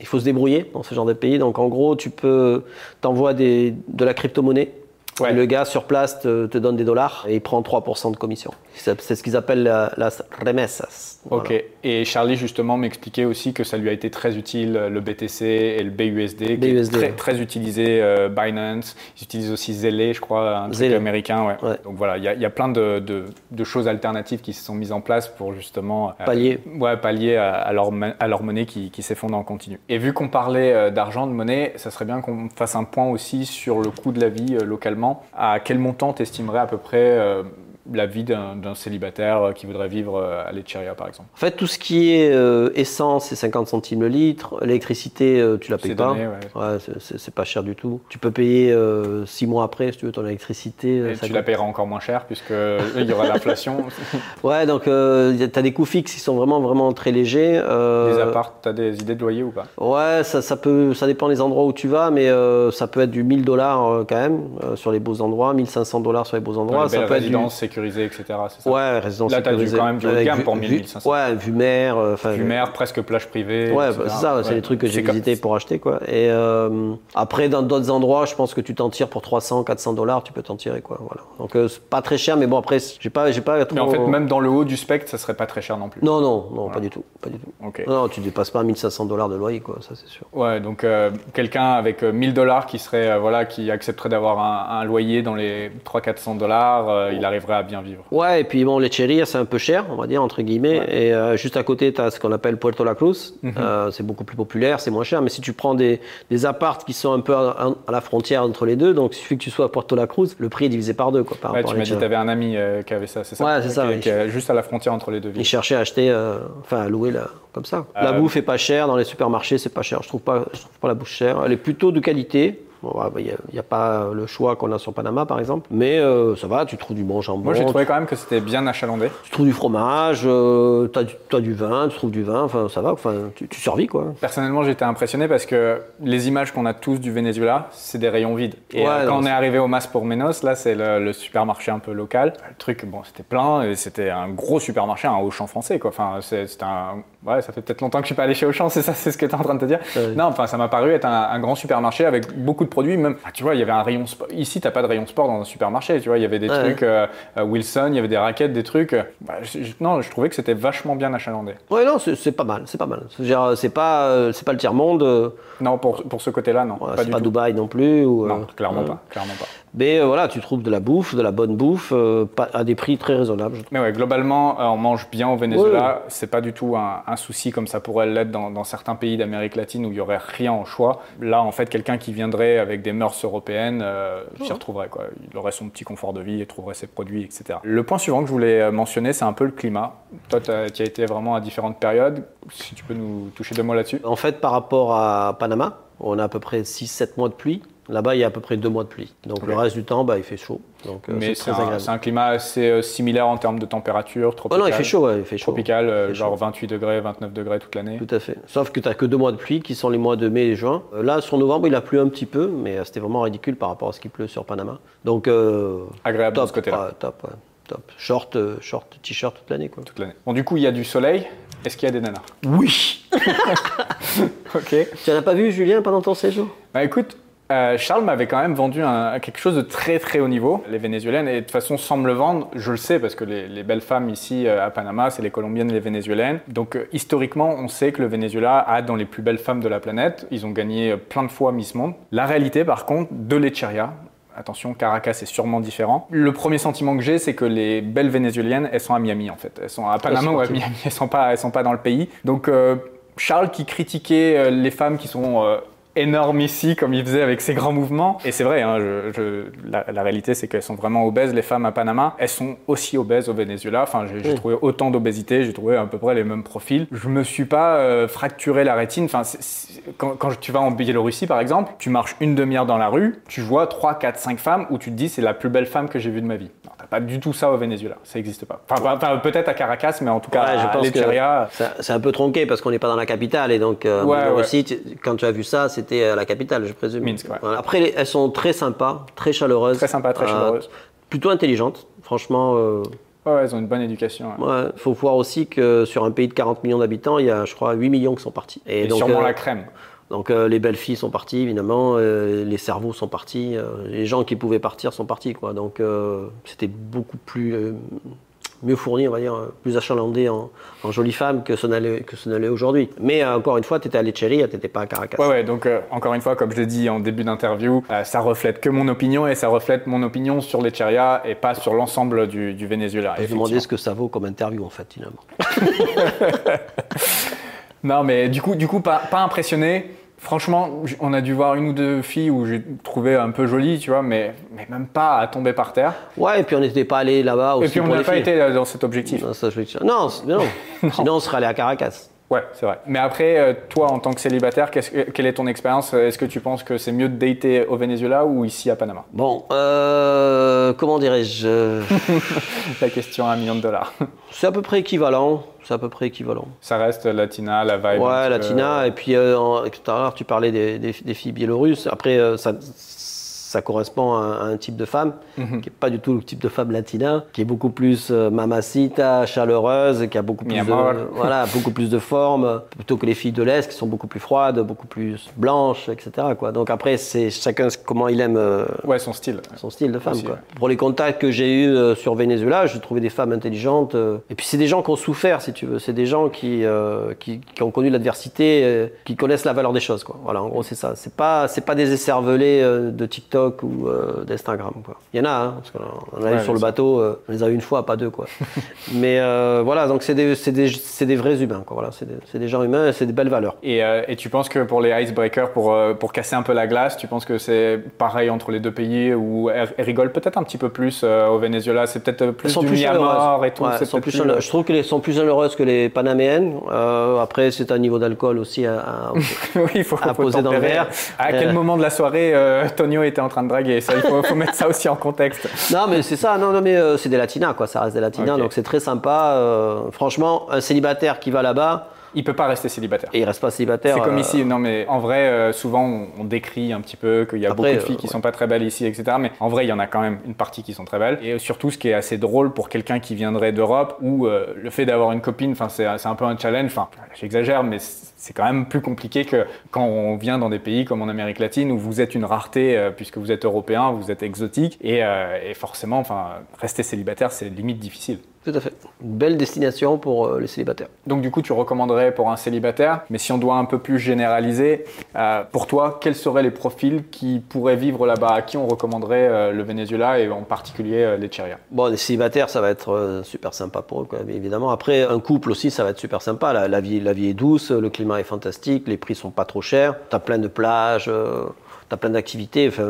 il faut se débrouiller dans ce genre de pays. Donc en gros, tu peux, t'envoies de la crypto-monnaie. Ouais. Le gars sur place te, te donne des dollars et il prend 3% de commission. C'est ce qu'ils appellent la, la remessas. Voilà. Ok. Et Charlie justement m'expliquait aussi que ça lui a été très utile le BTC et le BUSD, qui BUSD, est très, utilisé. euh, Binance, ils utilisent aussi Zelle, je crois, un truc américain. Ouais. Ouais. Donc voilà, il y, a- il y a plein de, de- de choses alternatives qui se sont mises en place pour justement euh, Pallier. ouais, pallier à, à leur, à leur monnaie qui, qui s'effondre en continu. Et vu qu'on parlait euh, d'argent, de monnaie, ça serait bien qu'on fasse un point aussi sur le coût de la vie euh, À quel montant t'estimerais à peu près euh, la vie d'un célibataire euh, qui voudrait vivre euh, à Lecheria par exemple En fait, tout ce qui est euh, essence, c'est 50 centimes le litre. L'électricité, euh, tu la payes pas. donné, ouais. Ouais, c'est- pas cher du tout. Tu peux payer 6 mois après, si tu veux, ton électricité. Et ça tu la paieras encore moins cher puisque euh, il y aura l'inflation. [laughs] Ouais, donc tu as des coûts fixes qui sont vraiment, vraiment très légers. Les apparts, t'as des idées de loyer ou pas? Ouais, ça, ça, peut, ça dépend des endroits où tu vas, mais ça peut être du 1000 dollars quand même sur les beaux endroits, 1500 dollars sur les beaux endroits. ça peut être du... sécurisées, etc. ça Ouais, résidence Là, du- sécurisée. quand même du haut de gamme pour vue- 1500. Ouais, vue mer. euh, enfin, Vue mer, presque plage privée. Ouais, bah, c'est ça, c'est les trucs que j'ai visités pour acheter quoi. Et euh, après, dans d'autres endroits, je pense que tu t'en tires pour 300, 400 dollars, tu peux t'en tirer quoi. Voilà. Donc euh, c'est pas très cher, mais bon après, j'ai pas, j'ai pas trop. Mais en fait, même dans le haut du spectre, ça serait pas très cher non plus. Non, non, non, pas du tout, pas du tout. Non, tu dépasses pas 1500 dollars de loyer quoi, ça c'est sûr. Ouais, donc euh, quelqu'un avec euh, 1000 dollars qui serait voilà, qui accepterait d'avoir un, un loyer dans les 300-400 dollars, il arriverait à bien vivre. Ouais, et puis bon, Lecheria, c'est un peu cher, on va dire, entre guillemets. Et euh, juste à côté, tu as ce qu'on appelle Puerto La Cruz. Mhm. Euh, c'est beaucoup plus populaire, c'est moins cher. Mais si tu prends des, des appartes qui sont un peu à, à la frontière entre les deux, donc il suffit que tu sois à Puerto La Cruz, le prix est divisé par deux. Quoi, par Ouais, tu m'as dit tu avais un ami euh, qui avait ça, c'est ça Ouais, c'est ça, Qui, qui juste à la frontière entre les deux Il villes. cherchait à acheter, enfin à louer là, comme ça. La bouffe est pas chère, dans les supermarchés c'est pas cher. Je trouve pas, je trouve pas la bouffe chère. Elle est plutôt de qualité. Bon, bah, Il n'y a, pas le choix qu'on a sur Panama par exemple, mais euh, ça va, tu trouves du bon jambon, Moi, j'ai trouvé quand même que c'était bien achalandé. tu trouves du fromage, euh, tu as, du vin, tu trouves du vin, enfin ça va, enfin, tu, tu survis quoi. Personnellement, j'étais impressionné parce que les images qu'on a tous du Venezuela, c'est des rayons vides. Et Ouais, euh, quand non, on est arrivé au Mas por Menos, là, c'est le, le supermarché un peu local. Le truc, bon, c'était plein et c'était un gros supermarché, un Auchan français, quoi. Enfin, c'est- un, Ouais, ça fait peut-être longtemps que je suis pas allé chez Auchan, [laughs] c'est ça, c'est ce que tu es en train de te dire. Non, enfin, ça m'a paru être un, grand supermarché avec beaucoup de produits. Même, ah, tu vois, il y avait un rayon sport. Ici, t'as pas de rayon sport dans un supermarché. Tu vois, il y avait des trucs euh, euh, Wilson, il y avait des raquettes, des trucs. Bah, non, je trouvais que c'était vachement bien achalandé. Ouais, non, c'est pas mal, c'est pas mal. C'est pas, euh, c'est pas le tiers monde. Non, pour, pour ce côté-là, non. c'est pas Dubaï non plus. Ou, non, clairement pas, clairement pas. Mais euh, voilà, tu trouves de la bouffe, de la bonne bouffe, euh, à des prix très raisonnables. Mais ouais, globalement, euh, on mange bien au Venezuela. C'est pas du tout un, souci comme ça pourrait l'être dans, certains pays d'Amérique latine où il y aurait rien au choix. Là, en fait, quelqu'un qui viendrait avec des mœurs européennes s'y retrouverait. Quoi. Il aurait son petit confort de vie et trouverait ses produits, etc. Le point suivant que je voulais mentionner, c'est un peu le climat. Toi, tu as, été vraiment à différentes périodes. Si tu peux nous toucher deux mots là-dessus. En fait, par rapport à Panama, on a à peu près 6-7 mois de pluie. Là-bas, il y a à peu près deux mois de pluie. Donc le reste du temps, bah, il fait chaud. Donc, euh, Mais c'est un, climat assez euh, similaire en termes de température tropical. Oh non, il fait chaud, il fait chaud. Tropical, euh, genre 28 degrés, 29 degrés toute l'année. Tout à fait. Sauf que tu n'as que deux mois de pluie qui sont les mois de mai et juin. là, sur novembre, il a plu un petit peu, mais c'était vraiment ridicule par rapport à ce qui pleut sur Panama. Donc agréable de ce côté-là. top, top. Short, short, t-shirt toute l'année. Toute l'année. Bon, du coup, il y a du soleil. Est-ce qu'il y a des nanas? Oui. [laughs] ok. Tu n'en as pas vu, Julien, pendant ton séjour? Bah écoute, euh, Charles m'avait quand même vendu quelque chose de très très haut niveau. Les Vénézuéliennes, et de toute façon, sans me le vendre, je le sais parce que les, belles femmes ici euh, à Panama, c'est les Colombiennes et les Vénézuéliennes. Donc euh, historiquement, on sait que le Venezuela a dans les plus belles femmes de la planète. Ils ont gagné plein de fois Miss Monde. La réalité, par contre, de l'Echeria, Attention, Caracas est sûrement différent. Le premier sentiment que j'ai, c'est que les belles vénézuéliennes, elles sont à Miami en fait. Elles sont à Panama ou à Miami, [laughs] elles sont pas, elles sont pas dans le pays. Donc Charles qui critiquait les femmes qui sont énorme ici, comme il faisait avec ses grands mouvements. Et c'est vrai, hein, la, réalité, c'est qu'elles sont vraiment obèses, les femmes à Panama. Elles sont aussi obèses au Venezuela. Enfin, j'ai trouvé autant d'obésité, j'ai trouvé à peu près les mêmes profils. Je me suis pas euh, fracturé la rétine. Enfin, quand, quand, tu vas en Biélorussie, par exemple, tu marches une demi-heure dans la rue, tu vois 3, 4, 5 femmes où tu te dis c'est la plus belle femme que j'ai vue de ma vie. Non, pas du tout ça au Venezuela. Ça n'existe pas. Enfin, peut-être à Caracas, mais en tout cas, je pense C'est un peu tronqué parce qu'on n'est pas dans la capitale. Et donc, euh, quand tu as vu ça, c'était la capitale, je présume. Minsk, ouais. Après, elles sont très sympas, très chaleureuses. Très sympas, très euh, chaleureuses. plutôt intelligentes, franchement. Euh, ouais, elles ont une bonne éducation. Ouais. faut voir aussi que sur un pays de 40 millions d'habitants, il y a, je crois, 8 millions qui sont partis. Et, donc, sûrement euh, la crème. Donc les belles filles sont parties évidemment, les cerveaux sont partis, les gens qui pouvaient partir sont partis quoi. Donc c'était beaucoup plus mieux fourni, on va dire, plus achalandé en, en jolie femme que ce n'allait aujourd'hui. Mais euh, encore une fois, tu étais à Lecheria, tu n'étais pas à Caracas. Ouais, ouais, donc euh, encore une fois, comme je l'ai dit en début d'interview, euh, ça reflète que mon opinion et ça reflète mon opinion sur Lecheria et pas sur l'ensemble du, du, Venezuela. Je me demandais ce que ça vaut comme interview en fait, finalement. [laughs] non, mais du coup, du coup pas, pas impressionné. Franchement, on a dû voir une ou deux filles où j'ai trouvé un peu jolies, tu vois, mais, mais même pas à tomber par terre. Ouais, et puis on n'était pas allé là-bas aussi. Et puis on n'a pas été dans cet objectif. Non, [laughs] non. sinon on serait allé à Caracas. Ouais, c'est vrai. Mais après, euh, toi, en tant que célibataire, quelle est ton expérience? Est-ce que tu penses que c'est mieux de dater au Venezuela ou ici à Panama? Bon, euh, comment dirais-je? [laughs] La question à un million de dollars. [laughs] C'est à peu près équivalent. C'est à peu près équivalent. Ça reste Latina, la vibe. Ouais, Latina. Et puis, euh, tout à l'heure, tu parlais des, des, filles biélorusses. Après, ça ça correspond à, un type de femme mhm. qui n'est pas du tout le type de femme latina, qui est beaucoup plus euh, mamacita, chaleureuse, qui a beaucoup plus, de, [laughs] voilà, beaucoup plus de forme, plutôt que les filles de l'Est qui sont beaucoup plus froides, beaucoup plus blanches, etc. Quoi. Donc après, c'est chacun comment il aime euh, ouais, son style. Son style de femme. quoi. Pour les contacts que j'ai eus euh, sur Venezuela, j'ai trouvé des femmes intelligentes. et puis c'est des gens qui ont souffert, si tu veux. C'est des gens qui, qui, qui, ont connu l'adversité, qui connaissent la valeur des choses. Quoi. Voilà, en gros, c'est ça. C'est pas, c'est pas des esservelés de TikTok ou euh, d'Instagram. Il y en a, hein, parce qu'on arrive sur le bateau, euh, on les a eu une fois, pas deux. Quoi. [laughs] Mais euh, voilà, donc c'est des, des, des, vrais humains. Quoi. Voilà, c'est des, des, gens humains, c'est des belles valeurs. Et, et, tu penses que pour les icebreakers, pour, pour casser un peu la glace, tu penses que c'est pareil entre les deux pays où elles, rigolent peut-être un petit peu plus au Venezuela? C'est peut-être plus du plus et tout plus Je trouve qu'elles sont plus heureuses que les Panaméennes. après, c'est un niveau d'alcool aussi à, [laughs] oui, faut, poser dans le verre. À quel moment de la soirée Tonio était en train de draguer. Ça, il faut, mettre ça aussi en contexte. [laughs] Non, mais c'est ça. Non, non mais euh, c'est des latinas, quoi. Ça reste des latinas, donc c'est très sympa. Euh, franchement, un célibataire qui va là-bas, Il peut pas rester célibataire. Et il reste pas célibataire. C'est comme euh, ici, non mais en vrai, euh, souvent on, on décrit un petit peu qu'il y a Après, beaucoup de filles euh, qui ouais. sont pas très belles ici, etc. Mais en vrai, il y en a quand même une partie qui sont très belles. Et surtout, ce qui est assez drôle pour quelqu'un qui viendrait d'Europe, où le fait d'avoir une copine, enfin c'est un peu un challenge. Enfin, j'exagère, mais c'est quand même plus compliqué que quand on vient dans des pays comme en Amérique latine où vous êtes une rareté puisque vous êtes européen, vous êtes exotique et, et forcément, enfin, rester célibataire, c'est limite difficile. Tout à fait. Une belle destination pour euh, les célibataires. Donc du coup, tu recommanderais pour un célibataire, mais si on doit un peu plus généraliser, euh, pour toi, quels seraient les profils qui pourraient vivre là-bas À qui on recommanderait euh, le Venezuela et en particulier euh, l'Echeria Bon, les célibataires, ça va être super sympa pour eux, quoi, évidemment. Après, un couple aussi, ça va être super sympa. La, la vie, la vie est douce, le climat est fantastique, les prix sont pas trop chers. T'as plein de plages, t'as plein d'activités. Enfin,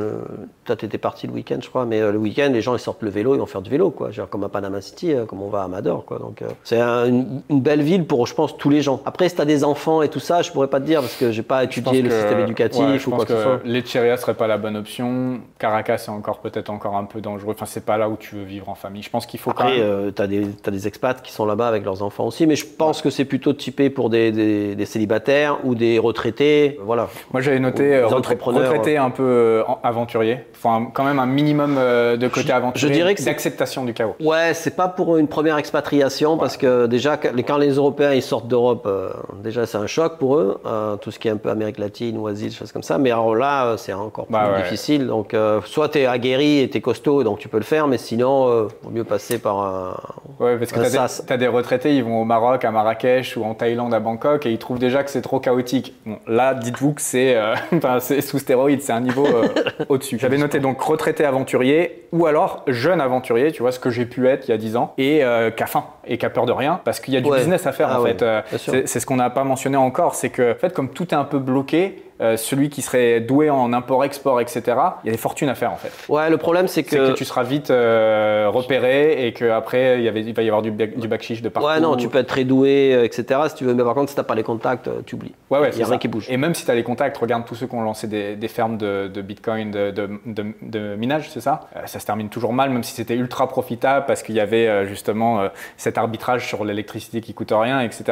toi, t'étais parti le week-end, je crois, mais euh, le week-end, les gens ils sortent le vélo, ils vont faire du vélo, quoi. Genre comme à Panama City, euh, comme on va à Amador, quoi. Donc, euh, c'est un- une, une belle ville pour, je pense, tous les gens. Après, si t'as des enfants et tout ça, je pourrais pas te dire parce que j'ai pas étudié le que- système éducatif ouais, je ou pense quoi que, ce soit. l'Echeria serait pas la bonne option. Caracas est encore peut-être encore un peu dangereux. Enfin, c'est pas là où tu veux vivre en famille. Je pense qu'il faut quand Après, même. euh, tu as, des expats qui sont là-bas avec leurs enfants aussi, mais je pense que c'est plutôt typé pour des, des- des célibataires ou des retraités. Voilà. Moi, j'avais noté Les un peu euh, en- aventurier. Un- quand même un minimum euh, de côté Je- aventurier, je dirais que c'est- d'acceptation du chaos. Ouais, c'est pas pour une première expatriation parce que déjà, quand les- Européens ils sortent d'Europe, euh, déjà c'est un choc pour eux, euh, tout ce qui est un peu Amérique latine ou Asie, des choses comme ça. Mais alors là, c'est encore plus Bah ouais. difficile. Donc, euh, soit tu es aguerri et tu es costaud, donc tu peux le faire, mais sinon, euh, vaut mieux passer par un. Ouais, parce que des, sas. t'as des retraités, ils vont au Maroc, à Marrakech ou en Thaïlande, à Bangkok, et ils trouvent déjà que c'est trop chaotique. Bon, là, dites-vous que c'est [laughs] enfin, c'est sous stéroïdes, c'est un niveau euh, [laughs] au-dessus. J'avais noté donc retraité aventurier ou alors jeune aventurier, tu vois, ce que j'ai pu être il y a 10 ans, et euh, qui a faim et qui a peur de rien, parce qu'il y a du Ouais. business à faire Ah en ouais, fait. Euh, c'est ce qu'on n'a pas mentionné encore, c'est que en fait, comme tout est un peu bloqué, euh, celui qui serait doué en import-export, etc., il y a des fortunes à faire en fait. Ouais, le problème c'est C'est que que. tu seras vite euh, repéré et qu'après, il, y avait- il va y avoir du, bac- du backchiche de partout. Ouais, non, tu peux être très doué, euh, etc. Si tu veux, mais par contre, si t'as pas les contacts, tu oublies. Ouais, ouais, Il c'est y a rien ça. qui bouge. Et même si tu as les contacts, regarde tous ceux qui ont lancé des, des fermes de, de bitcoin, de, de, de- de minage, c'est ça? Euh, Ça se termine toujours mal, même si c'était ultra profitable parce qu'il y avait justement cet arbitrage sur l'électricité qui coûte rien, etc.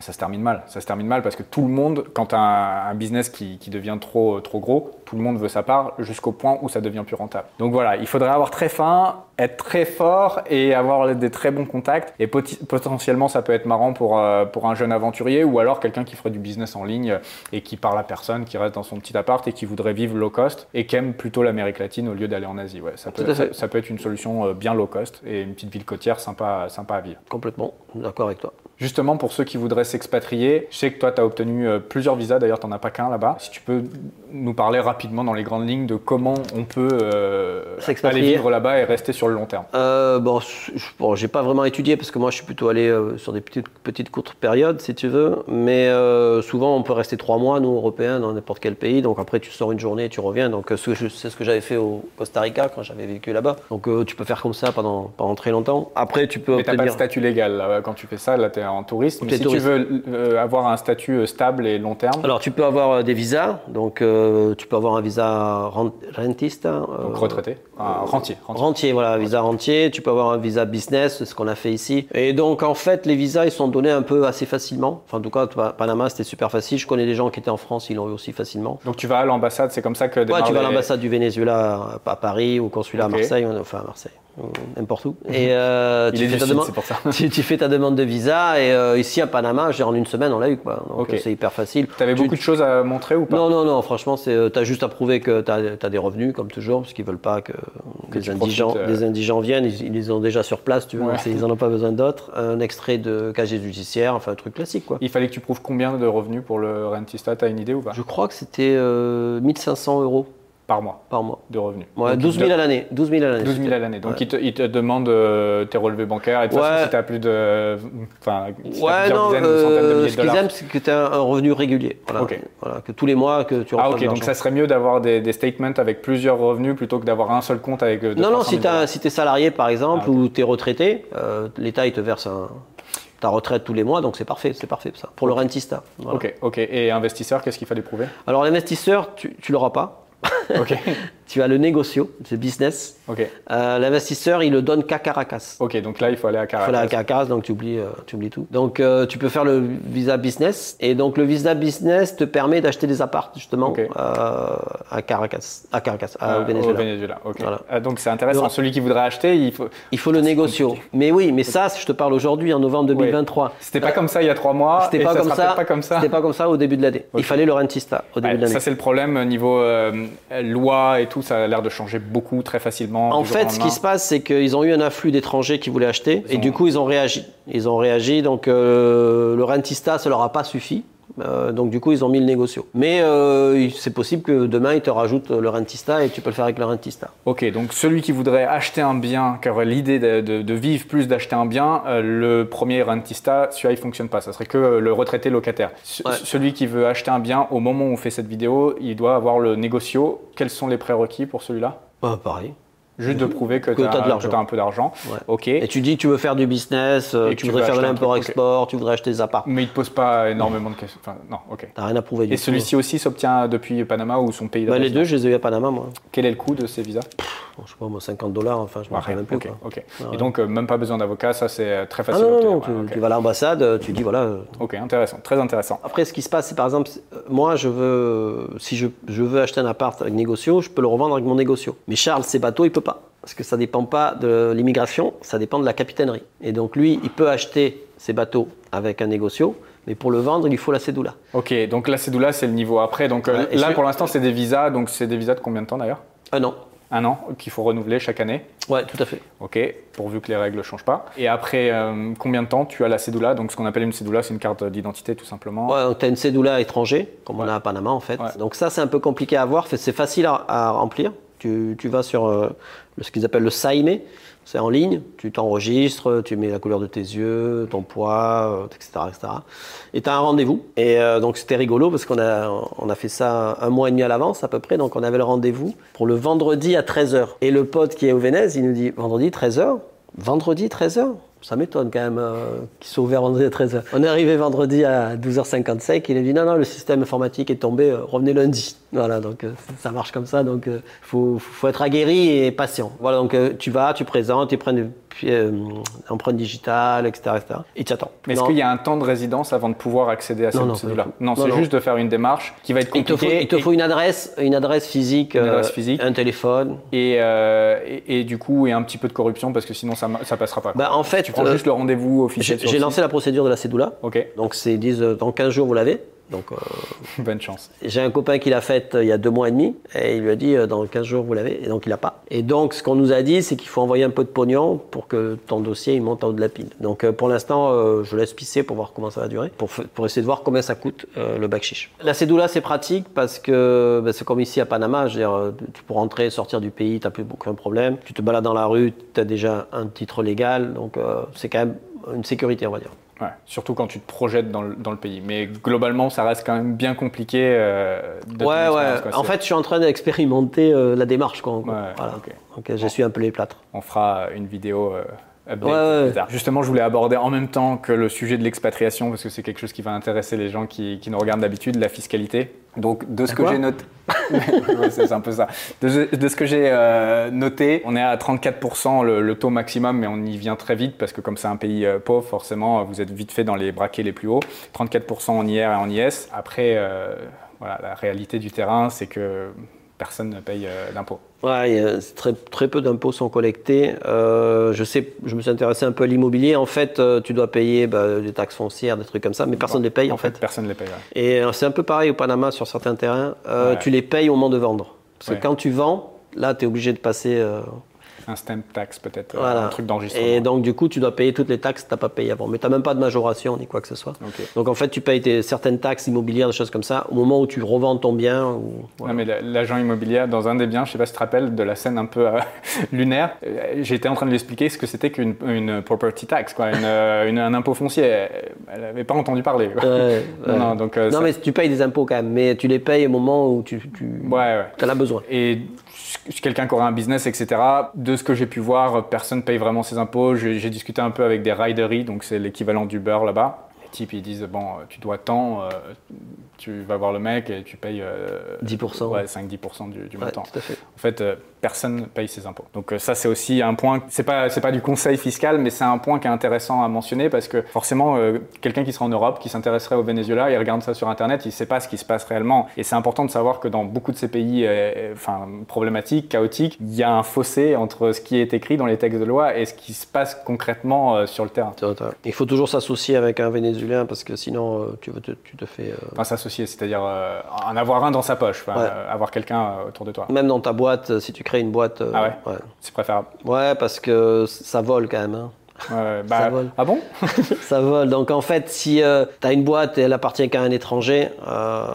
Ça se termine mal. Ça se termine mal parce que tout le monde, quand un, un business qui, qui devient trop, trop gros, tout le monde veut sa part jusqu'au point où ça devient plus rentable. Donc voilà, il faudrait avoir très faim, être très fort et avoir des très bons contacts. Et potentiellement, ça peut être marrant pour, euh, pour un jeune aventurier ou alors quelqu'un qui ferait du business en ligne et qui parle à personne, qui reste dans son petit appart et qui voudrait vivre low cost et qui aime plutôt l'Amérique latine au lieu d'aller en Asie. Ouais, ça, peut, ça peut être une solution euh, bien low cost et une petite ville côtière sympa, sympa à vivre. Complètement, d'accord avec toi. Justement, pour ceux qui voudraient s'expatrier, je sais que toi, tu as obtenu euh, plusieurs visas, d'ailleurs, tu n'en as pas qu'un là-bas. Si tu peux nous parler rapidement dans les grandes lignes de comment on peut euh, aller vivre là-bas et rester sur le long terme. Euh, bon, je- bon, j'ai pas vraiment étudié parce que moi je suis plutôt allé euh, sur des petites, petites courtes périodes si tu veux, mais souvent on peut rester trois mois nous Européens dans n'importe quel pays, donc après tu sors une journée et tu reviens, donc c'est ce que j'avais fait au Costa Rica quand j'avais vécu là-bas, donc tu peux faire comme ça pendant, pendant très longtemps. Après tu peux Mais tu n'as pas de obtenir. statut légal là, quand tu fais ça, là tu es en T'es si touriste. tu veux euh, avoir un statut euh, stable et long terme, Alors tu peux avoir euh, des visas, donc euh, tu peux avoir un visa rent- rentiste, hein, donc retraité, rentier. rentier. Rentier, voilà, visa rentier. Tu peux avoir un visa business, c'est ce qu'on a fait ici. Et donc, en fait, les visas, ils sont donnés un peu assez facilement. Enfin, en tout cas, Pa- Panama, c'était super facile. Je connais des gens qui étaient en France, ils l'ont eu aussi facilement. Donc tu vas à l'ambassade, c'est comme ça que Ouais, tu vas à les- l'ambassade du Venezuela à Paris, au consulat à Marseille, enfin à Marseille, n'importe où. Et euh, [laughs] tu, fais ta demande, c'est pour ça. [laughs] tu, tu fais ta demande de visa. Et euh, ici à Panama, en une semaine, on l'a eu. Quoi. Donc, euh, c'est hyper facile. Tu avais Tu- beaucoup de choses à montrer ou pas non, non, non, franchement, tu as juste à prouver que tu as, des revenus, comme toujours, parce qu'ils veulent pas que, des, tu indigents, profites, euh. des indigents viennent, ils, ils les ont déjà sur place, tu vois, Ouais. ils en ont pas besoin d'autres. Un extrait de casier judiciaire, enfin un truc classique, quoi. Il fallait que tu prouves combien de revenus pour le rentista, tu as une idée ou pas Je crois que c'était euh, 1500 euros Par mois par mois. de revenus. Ouais, Donc, 12 il 000 te- à l'année. 12 000 à l'année. 12 000 c'était. à l'année. Donc, Ouais. il, te, il te demande euh, tes relevés bancaires et de toute façon, si tu as plus de. Enfin, si Ouais, non, dizaines centaines de euh, milliers ce de qu'ils aiment, c'est que tu as un revenu régulier. Voilà. Que tous les mois, que tu Ah, ok, de donc ça serait mieux d'avoir des, des statements avec plusieurs revenus plutôt que d'avoir un seul compte avec. euh, deux, Non, non, 300 si 000 tu si es salarié par exemple Ah, ou tu es retraité, euh, l'État il te verse un- ta retraite tous les mois, donc c'est parfait, c'est parfait ça. Pour le rentista. voilà. Ok, ok. Et investisseur, qu'est-ce qu'il fallait prouver? Alors l'investisseur, tu, tu l'auras pas. [laughs] Tu as le négocio, c'est business. Euh, L'investisseur, il le donne qu'à Caracas. Ok, donc là, il faut aller à Il Caracas. faut aller à Caracas, donc tu oublies, euh, tu oublies tout. Donc euh, tu peux faire le visa business. Et donc le visa business te permet d'acheter des apparts, justement, à Caracas. À Caracas, à- Euh, au Venezuela. Au Venezuela, ok. Voilà. Ah, donc c'est intéressant. Celui qui voudrait acheter, il faut. Il faut le négocio. Mais oui, mais ça, je te parle aujourd'hui, en novembre 2023. C'était pas comme ça il y a trois mois. C'était pas, ça comme ça. peut-être pas comme ça. C'était pas comme ça au début de l'année. Il fallait le rentista au début Ouais, de l'année. ça c'est le problème niveau loi et tout, ça a l'air de changer beaucoup très facilement. En fait, ce qui se passe, c'est qu'ils ont eu un afflux d'étrangers qui voulaient acheter, et ont- du coup, ils ont réagi. Ils ont réagi, donc euh, le rentista, ça leur a pas suffi. Euh, donc du coup, ils ont mis le négocio. Mais euh, c'est possible que demain, ils te rajoutent le rentista et tu peux le faire avec le rentista. Ok, donc celui qui voudrait acheter un bien, qui aurait l'idée de, de- de vivre plus d'acheter un bien, euh, le premier rentista, celui-là il fonctionne pas. Ça serait que le retraité locataire. Ce- Ouais. Celui qui veut acheter un bien, au moment où on fait cette vidéo, il doit avoir le négocio. Quels sont les prérequis pour celui-là? Ouais, pareil. Juste de prouver que Que tu as, un peu d'argent. Ouais. Ok. Et tu dis que tu veux faire du business, euh, tu tu voudrais faire de l'import-export, tu voudrais acheter des apparts. Mais il ne te pose pas énormément de questions. Enfin, non, ok. T'as rien à prouver du Et celui-ci aussi s'obtient depuis Panama ou son pays Bah, les résidence deux, je les ai eu à Panama, moi. Quel est le coût de ces visas? Je sais pas, moi, 50 dollars, enfin, je me Ouais, rappelle même plus. ok, quoi. ok. Ouais. Et donc, euh, même pas besoin d'avocat, ça c'est euh, très Ah facile. non, à non, non, tu, Ouais, ok. tu vas à l'ambassade, euh, tu dis voilà, euh, Ok, intéressant, très intéressant. Après, ce qui se passe, c'est par exemple, moi, je veux, si je, je veux acheter un appart avec négocio, je peux le revendre avec mon négocio. Mais Charles, ses bateaux, il peut pas. Parce que ça dépend pas de l'immigration, ça dépend de la capitainerie. Et donc, lui, il peut acheter ses bateaux avec un négocio, mais pour le vendre, il faut la cédula. Ok, donc la cédula c'est le niveau après. Donc Ouais, là je- pour l'instant c'est des visas, donc c'est des visas de combien de temps d'ailleurs? Un an. Un an qu'il faut renouveler chaque année. Ouais, tout à fait. Ok, pourvu que les règles ne changent pas. Et après euh, combien de temps tu as la cédula? Donc ce qu'on appelle une cédula, c'est une carte d'identité tout simplement. Ouais, donc tu as une cédula étranger, comme on a à Panama en fait. Ouais. Donc ça, c'est un peu compliqué à avoir. C'est facile à, à remplir. Tu, tu vas sur euh, ce qu'ils appellent le SAIME. C'est en ligne. Tu t'enregistres, tu mets la couleur de tes yeux, ton poids, euh, etc., etc. Et tu as un rendez-vous. Et euh, donc c'était rigolo parce qu'on a, on a fait ça un mois et demi à l'avance à peu près. Donc on avait le rendez-vous pour le vendredi à 13h. Et le pote qui est au Vénèse, il nous dit vendredi 13h Vendredi 13h ça m'étonne quand même euh, qu'ils soient ouverts vendredi à 13h. On est arrivé vendredi à 12h55, il a dit non, non, le système informatique est tombé, euh, revenez lundi. Voilà, donc euh, ça marche comme ça, donc il faut, faut être aguerri et patient. Voilà, donc tu vas, tu présentes, tu prends une euh, empreinte digitale, etc. etc. et tu attends. Mais est-ce qu'il y a un temps de résidence avant de pouvoir accéder à cette Non, non, c'est juste de faire une démarche qui va être il te, faut, compliquée. il te faut une adresse, une adresse physique, Une adresse euh, physique. un téléphone. Et, euh, et, et du coup, et un petit peu de corruption parce que sinon ça, ça passera pas. Bah, en fait, tu prends euh, juste le rendez-vous officiel. j'ai lancé la procédure de la cédula. Ok, Donc c'est ils disent dans 15 jours vous l'avez. Donc euh, [laughs] bonne chance. J'ai un copain qui l'a faite euh, il y a deux mois et demi et il lui a dit euh, dans 15 jours vous l'avez et donc il l'a pas. Et donc ce qu'on nous a dit c'est qu'il faut envoyer un peu de pognon pour que ton dossier il monte en haut de la pile. Donc pour l'instant je laisse pisser pour voir comment ça va durer, pour, essayer de voir combien ça coûte le bac chiche. La cédula c'est pratique parce que bah, c'est comme ici à Panama, je veux dire, tu peux rentrer, sortir du pays, t'as plus aucun problème. Tu te balades dans la rue, tu as déjà un titre légal, donc c'est quand même une sécurité on va dire. Ouais, surtout quand tu te projettes dans le, dans le pays. Mais globalement, ça reste quand même bien compliqué. euh, de Ouais, ouais. quoi. En fait, je suis en train d'expérimenter euh, la démarche. Quoi, Ouais, voilà. ok. Donc, euh, j'essuie un peu les plâtres. on fera une vidéo euh, update Ouais, ouais. plus tard. Justement, je voulais aborder en même temps que le sujet de l'expatriation, parce que c'est quelque chose qui va intéresser les gens qui, qui nous regardent d'habitude, la fiscalité. Donc, de ce que j'ai noté, [laughs] Ouais, c'est c'est un peu ça. De, de ce que j'ai euh, noté, on est à 34% le, le taux maximum, mais on y vient très vite parce que comme c'est un pays euh, pauvre, forcément, vous êtes vite fait dans les braquets les plus hauts. 34% en IR et en IS. Après, euh, voilà, la réalité du terrain, c'est que personne ne paye euh, d'impôts. Ouais, très, très peu d'impôts sont collectés. Euh, je sais, je me suis intéressé un peu à l'immobilier. En fait, euh, tu dois payer bah, des taxes foncières, des trucs comme ça, mais personne ne les paye en, fait. Personne ne les paye. ouais. Et c'est un peu pareil au Panama sur certains terrains. Ouais. Tu les payes au moment de vendre. Parce que quand tu vends, là, tu es obligé de passer. Un stamp tax peut-être, euh, voilà. un truc d'enregistrement. Et donc, du coup, tu dois payer toutes les taxes que tu n'as pas payées avant. Mais tu n'as même pas de majoration ni quoi que ce soit. Donc, en fait, tu payes tes, certaines taxes immobilières, des choses comme ça, au moment où tu revends ton bien. Ou, voilà. Non, mais la- l'agent immobilier, dans un des biens, je sais pas si tu te rappelles de la scène un peu euh, [laughs] lunaire, euh, j'étais en train de lui expliquer ce que c'était qu'une une property tax, quoi, une, une- un impôt foncier. Elle n'avait pas entendu parler. quoi. [laughs] Non, ouais. non, donc, Non, ça- mais tu payes des impôts quand même, mais tu les payes au moment où tu, tu Ouais, ouais. en as besoin. Et quelqu'un qui aurait un business, etc., de ce que j'ai pu voir, personne ne paye vraiment ses impôts. J'ai discuté un peu avec des rideries, donc c'est l'équivalent du beurre là-bas. Types ils disent bon, tu dois tant, euh, tu vas voir le mec et tu payes 10%. Ouais, 5-10% du, du Ouais, montant. tout à fait. En fait, euh, personne paye ses impôts. Donc euh, ça, c'est aussi un point. C'est pas c'est pas du conseil fiscal, mais c'est un point qui est intéressant à mentionner parce que forcément, euh, quelqu'un qui sera en Europe, qui s'intéresserait au Venezuela, il regarde ça sur Internet, il sait pas ce qui se passe réellement. Et c'est important de savoir que dans beaucoup de ces pays, euh, enfin problématiques, chaotiques, il y a un fossé entre ce qui est écrit dans les textes de loi et ce qui se passe concrètement euh, sur le terrain. Il faut toujours s'associer avec un Vénézuélien parce que sinon euh, tu, te, tu te fais. euh, Enfin, s'associer, c'est-à-dire euh, en avoir un dans sa poche, Ouais. euh, avoir quelqu'un euh, autour de toi. Même dans ta boîte, euh, si tu crées une boîte. euh, Ah ouais C'est préférable. Ouais, parce que ça vole quand même. hein. [laughs] Bah, vole. ah bon [laughs] [laughs] ça vole. Donc en fait, si tu as une boîte et elle appartient qu'à un étranger, euh,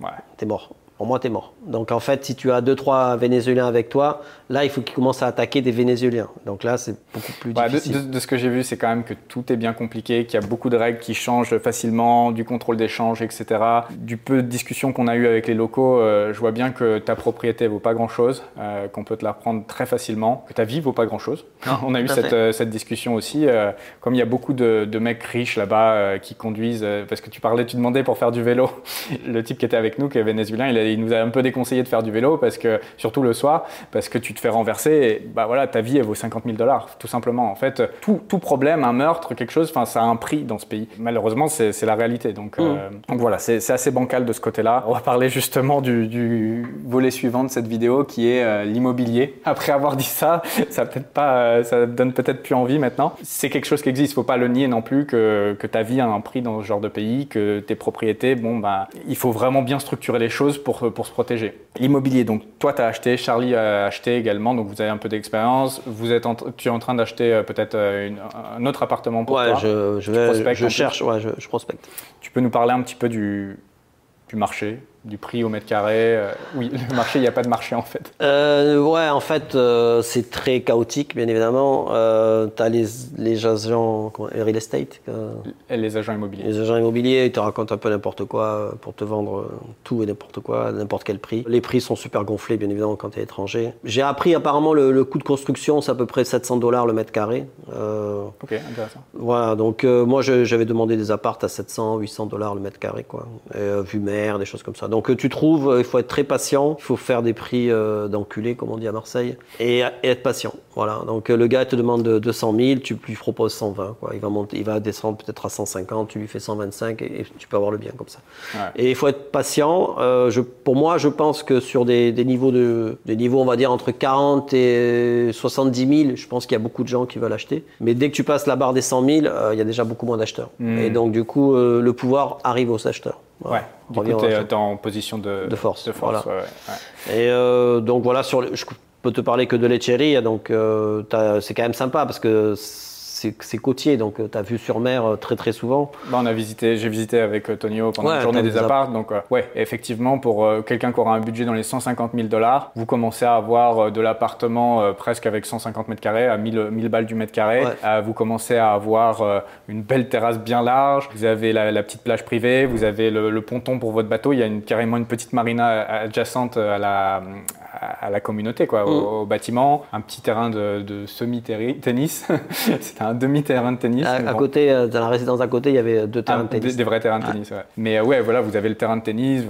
Ouais. t'es mort. Pour moi, t'es mort. Donc en fait, si tu as deux trois Vénézuéliens avec toi, là, il faut qu'ils commencent à attaquer des Vénézuéliens. Donc là, c'est beaucoup plus Ouais, de, difficile. de- de ce que j'ai vu, c'est quand même que tout est bien compliqué, qu'il y a beaucoup de règles qui changent facilement, du contrôle d'échange, etc. Du peu de discussions qu'on a eu avec les locaux, euh, je vois bien que ta propriété vaut pas grand-chose, euh, qu'on peut te la reprendre très facilement, que ta vie vaut pas grand-chose. [laughs] On a eu cette, euh, cette discussion aussi. euh, comme il y a beaucoup de, de mecs riches là-bas euh, qui conduisent, euh, parce que tu parlais, tu demandais pour faire du vélo. [laughs] Le type qui était avec nous, qui est vénézuélien, il, a- il nous a un peu déconseillé de faire du vélo parce que, surtout le soir, parce que tu te fais renverser. Et, bah voilà, ta vie elle vaut 50 000 dollars, tout simplement. En fait, tout, tout problème, un meurtre, quelque chose, enfin, ça a un prix dans ce pays. Malheureusement, c'est la réalité. Donc, euh, donc voilà, c'est assez bancal de ce côté-là. On va parler justement du, du volet suivant de cette vidéo, qui est euh, l'immobilier. Après avoir dit ça, ça peut-être pas, euh, ça donne peut-être plus envie maintenant. C'est quelque chose qui existe. Faut pas le nier non plus que, que ta vie a un prix dans ce genre de pays, que tes propriétés, bon bah, il faut vraiment bien structurer les choses pour, pour se protéger. L'immobilier, donc toi tu as acheté, Charlie a acheté également, donc vous avez un peu d'expérience. Vous êtes, en- tu es en train d'acheter euh, peut-être euh, un autre appartement pour Ouais, toi. je, je, vais- je cherche, ouais, je, je prospecte. Tu peux nous parler un petit peu du, du marché, du prix au mètre carré. euh, oui, [laughs] le marché, il n'y a pas de marché en fait. Euh, ouais, en fait, euh, c'est très chaotique, bien évidemment. Euh, tu as les, les agents, comment- real estate, les agents immobiliers. les agents immobiliers, ils te racontent un peu n'importe quoi pour te vendre tout et n'importe quoi, à n'importe quel prix. Les prix sont super gonflés, bien évidemment, quand tu es étranger. J'ai appris apparemment le, le coût de construction, c'est à peu près 700 dollars le mètre carré. Ok, intéressant. voilà, donc moi j'avais demandé des appartes à 700, 800 dollars le mètre carré, quoi. Et, vue mer, des choses comme ça. Donc euh, tu trouves, euh, il faut être très patient, il faut faire des prix euh, d'enculé, comme on dit à Marseille, et, et être patient. Voilà, donc le gars te demande de 200 000, tu lui proposes 120, quoi. Il va, monter, il va descendre peut-être à 150, tu lui fais 125 et, et tu peux avoir le bien comme ça. Ouais. Et il faut être patient. Euh, je, pour moi, je pense que sur des, des niveaux de, des niveaux, on va dire entre 40 et 70 000, je pense qu'il y a beaucoup de gens qui veulent acheter. Mais dès que tu passes la barre des 100 000, euh, il y a déjà beaucoup moins d'acheteurs. Mm. Et donc, du coup, le pouvoir arrive aux acheteurs. Voilà. Ouais, On du coup, au tu es en position de, De force, De force, voilà. ouais, ouais, ouais. Et euh, donc voilà, sur le- je peux te parler que de l'Echeria, donc euh, c'est quand même sympa parce que c'est côtier, donc tu as vu sur mer euh, très très souvent. Bah, on a visité, j'ai visité avec euh, Tonio pendant Ouais, la journée des des app- apparts. Donc, euh, ouais, effectivement, pour euh, quelqu'un qui aura un budget dans les 150 000 dollars, vous commencez à avoir euh, de l'appartement euh, presque avec 150 mètres carrés, à 1000, 1000 balles du mètre carré. Ouais. Euh, vous commencez à avoir euh, une belle terrasse bien large. Vous avez la, la petite plage privée. Vous avez le, le ponton pour votre bateau. Il y a une, carrément une petite marina adjacente à la, à la communauté, quoi, au, au bâtiment. Un petit terrain de, de semi-tennis. [laughs] C'était un demi-terrain de tennis. À, à bon. côté, euh, dans la résidence à côté, il y avait deux terrains de tennis. Des, des vrais terrains de tennis, ouais. Mais euh, ouais, voilà, vous avez le terrain de tennis.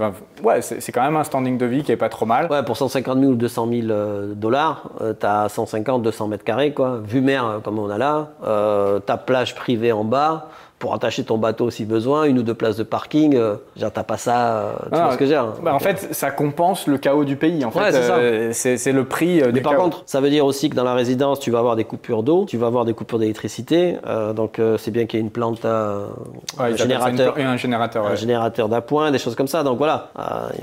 ouais, c'est quand même un standing de vie qui est pas trop mal. Ouais, pour 150 000 ou 200 000 euh, dollars, euh, t'as 150, 200 mètres carrés, quoi. Vue mer, euh, comme on a là. Euh, ta plage privée en bas. Pour attacher ton bateau si besoin, une ou deux places de parking. Euh, genre, t'as pas ça. euh, tu Ah, vois ce que j'ai hein. Bah, en fait, ça compense le chaos du pays. En fait, Ouais, c'est ça. Euh, c'est le prix euh, Mais du par chaos. contre, ça veut dire aussi que dans la résidence, tu vas avoir des coupures d'eau, tu vas avoir des coupures d'électricité. donc, c'est bien qu'il y ait une plante à Ouais, un une générateur. et un générateur. un ouais. générateur d'appoint, des choses comme ça. Donc voilà,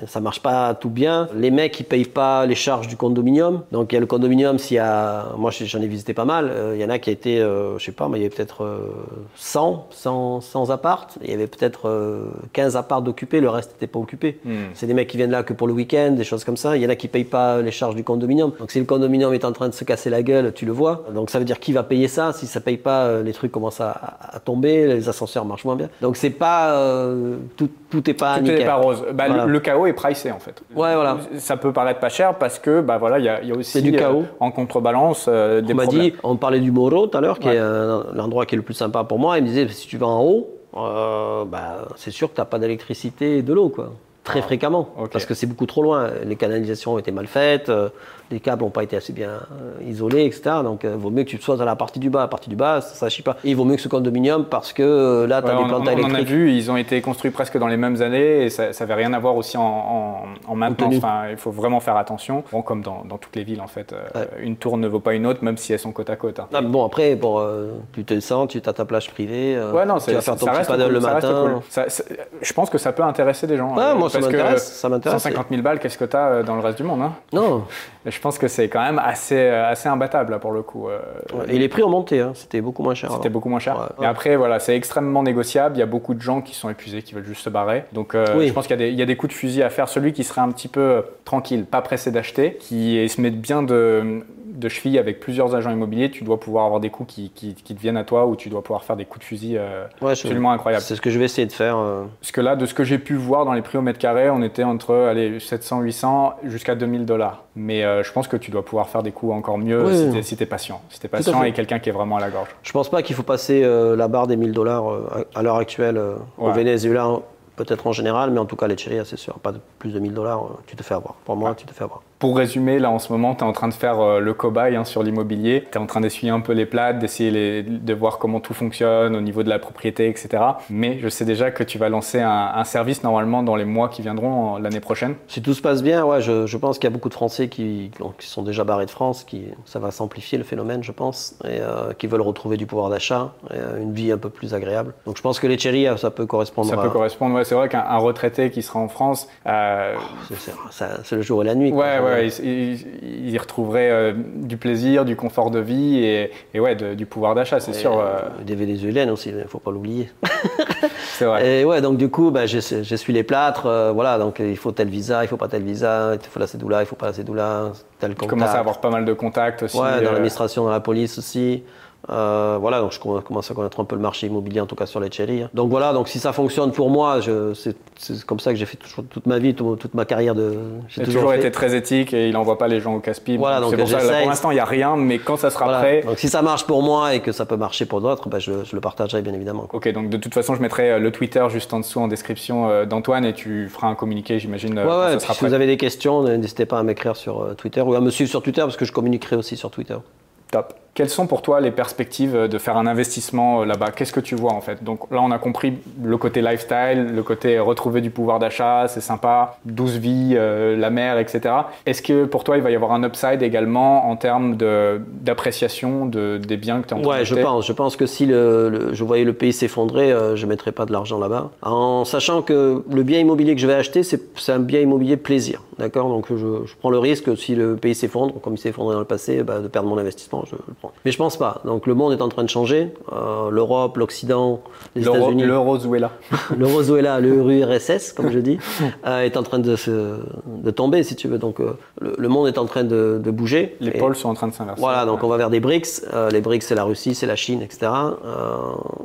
ça marche pas tout bien. Les mecs, ils payent pas les charges du condominium. Donc il y a le condominium, s'il y a, moi j'en ai visité pas mal. Il y en a qui étaient, euh, je sais pas, mais il y avait peut-être euh, 100, 100, 100 apparts. Il y avait peut-être euh, 15 apparts occupés, le reste n'était pas occupé. Hmm. C'est des mecs qui viennent là que pour le week-end, des choses comme ça. Il y en a qui payent pas les charges du condominium. Donc si le condominium est en train de se casser la gueule, tu le vois. Donc ça veut dire qui va payer ça? Si ça paye pas, euh, les trucs commencent à, à- à tomber, les ascenseurs marchent moins bien. Donc c'est pas euh, tout, tout est pas Tout nickel. n'est pas rose. Bah, le- Voilà. le, chaos est pricé en fait. Ouais, voilà. Ça peut paraître pas cher parce que bah voilà, il y, a- y a aussi C'est du chaos. euh, en contrebalance euh, des On m'a dit, on parlait du Moro tout à l'heure, qui Ouais. est euh, l'endroit qui est le plus sympa pour moi. Il me disait, si tu vas en haut, euh, bah, c'est sûr que tu n'as pas d'électricité et de l'eau, quoi. Très Ah, fréquemment, parce que c'est beaucoup trop loin. Les canalisations ont été mal faites, euh, les câbles n'ont pas été assez bien euh, isolés, etc. Donc, il vaut mieux que tu sois à la partie du bas. La partie du bas, ça, chie pas. Et il vaut mieux que ce condominium parce que euh, là, tu as Ouais, des on, plantes on- on en a vu, ils ont été construits presque dans les mêmes années et ça n'avait rien à voir aussi en, en, en maintenance. Enfin, il faut vraiment faire attention. Bon, comme dans, dans toutes les villes en fait, euh, une tour ne vaut pas une autre, même si elles sont côte à côte. hein. Ah, bon, après, bon, euh, tu te sens, tu as ta plage privée, euh, Ouais, non, tu c'est- vas faire ton ça petit paddle le matin. cool. Ça- ça- je pense que ça peut intéresser des gens. Ouais, euh, moi, ça m'intéresse, ça m'intéresse. 150 000 balles, qu'est-ce que tu as dans le reste du monde hein Non, Et [laughs] Je pense que c'est quand même assez, euh, assez imbattable là, pour le coup. euh, et les prix ont monté, hein. c'était beaucoup moins cher. C'était beaucoup moins cher. Ouais, ouais. après, voilà, c'est extrêmement négociable. Il y a beaucoup de gens qui sont épuisés, qui veulent juste se barrer. Donc, euh, Oui. je pense qu'il y, a des- il y a des coups de fusil à faire. Celui qui serait un petit peu euh, tranquille, pas pressé d'acheter, qui se met bien de, de cheville avec plusieurs agents immobiliers, tu dois pouvoir avoir des coups qui, qui, qui te viennent à toi ou tu dois pouvoir faire des coups de fusil euh, Ouais, je- absolument incroyables. C'est ce que je vais essayer de faire. euh. Parce que là, de ce que j'ai pu voir dans les prix au mètre carré, on était entre allez, 700, 800 jusqu'à 2000 dollars. Mais euh, je pense que tu dois pouvoir faire des coups encore mieux Oui, si si t'es patient. Si t'es à patient et quelqu'un qui est vraiment à la gorge. Je pense pas qu'il faut passer la barre des 1000 dollars à l'heure actuelle au. Venezuela, peut-être en général, mais en tout cas, les Chérias, c'est sûr. Pas de plus de 1000 dollars, tu te fais avoir. Pour moi, tu te fais avoir. Pour résumer, là en ce moment, tu es en train de faire euh, le cobaye hein, sur l'immobilier. Tu es en train d'essuyer un peu les plates, d'essayer de voir comment tout fonctionne au niveau de la propriété, etc. Mais je sais déjà que tu vas lancer un, un service normalement dans les mois qui viendront l'année prochaine. Si tout se passe bien, ouais, je, je pense qu'il y a beaucoup de Français qui, qui sont déjà barrés de France, qui, ça va s'amplifier le phénomène, je pense, et euh, qui veulent retrouver du pouvoir d'achat, euh, une vie un peu plus agréable. Donc je pense que les Chérias, ça peut correspondre Ça à... peut correspondre. Ouais, c'est vrai qu'un un retraité qui sera en France, euh, c'est- c'est- ça- c'est le jour et la nuit. quoi. ouais, ouais, il, il- il y retrouverait euh, du plaisir, du confort de vie et, et ouais, de- du pouvoir d'achat, c'est sûr. euh, euh, Des Vénézuéliennes aussi, il ne faut pas l'oublier. [laughs] c'est vrai. Et ouais, donc du coup, bah, j'ess- j'essuie les plâtres, euh, voilà, donc il faut tel visa, il faut pas tel visa, il faut la cédula, il faut pas la cédula, tel Tu contact. commences à avoir pas mal de contacts aussi. Ouais, dans euh, l'administration, dans la police aussi. Euh, voilà, donc je comm- commence à connaître un peu le marché immobilier, en tout cas sur les Cherry. Donc voilà, donc si ça fonctionne pour moi, c'est comme ça que j'ai fait toujours- toute ma vie, tout- toute ma carrière de. j'ai toujours, fait. été très éthique et il n'envoie pas les gens au casse-pipe. Voilà, donc pour ça, là, j'essaye. pour l'instant, il n'y a rien, mais quand ça sera Voilà. prêt. Donc si ça marche pour moi et que ça peut marcher pour d'autres, bah, je, je le partagerai bien évidemment. quoi. Ok, donc de toute façon, je mettrai euh, le Twitter juste en dessous en description euh, d'Antoine et tu feras un communiqué, j'imagine, Ouais, ouais, si prêt. vous avez des questions, n'hésitez pas à m'écrire sur Twitter ou à me suivre sur Twitter parce que je communiquerai aussi sur Twitter. Top. Quelles sont pour toi les perspectives euh, de faire un investissement euh, là-bas? Qu'est-ce que tu vois en fait? Donc là, on a compris le côté lifestyle, le côté retrouver du pouvoir d'achat, c'est sympa, douce vie, euh, la mer, etc. Est-ce que pour toi, il va y avoir un upside également en termes de- d'appréciation de, des biens que tu es en train Ouais, je pense. Je pense que si le, le- je voyais le pays s'effondrer, euh, je ne mettrais pas de l'argent là-bas. En sachant que le bien immobilier que je vais acheter, c'est un bien immobilier plaisir. D'accord? Donc je, je prends le risque, si le pays s'effondre, comme il s'est effondré dans le passé, bah, de perdre mon investissement. Je. Mais je pense pas. Donc le monde est en train de changer. Euh, L'Europe, l'Occident, les États-Unis. [laughs] Le Rosuela. le Rosuela, le RSS, comme je dis, [laughs] euh, est en train de, se- de tomber, si tu veux. Donc euh, le, le monde est en train de, de bouger. Les Et- pôles sont en train de s'inverser. voilà, donc on va vers des BRICS. Les BRICS, c'est la Russie, c'est la Chine, etc.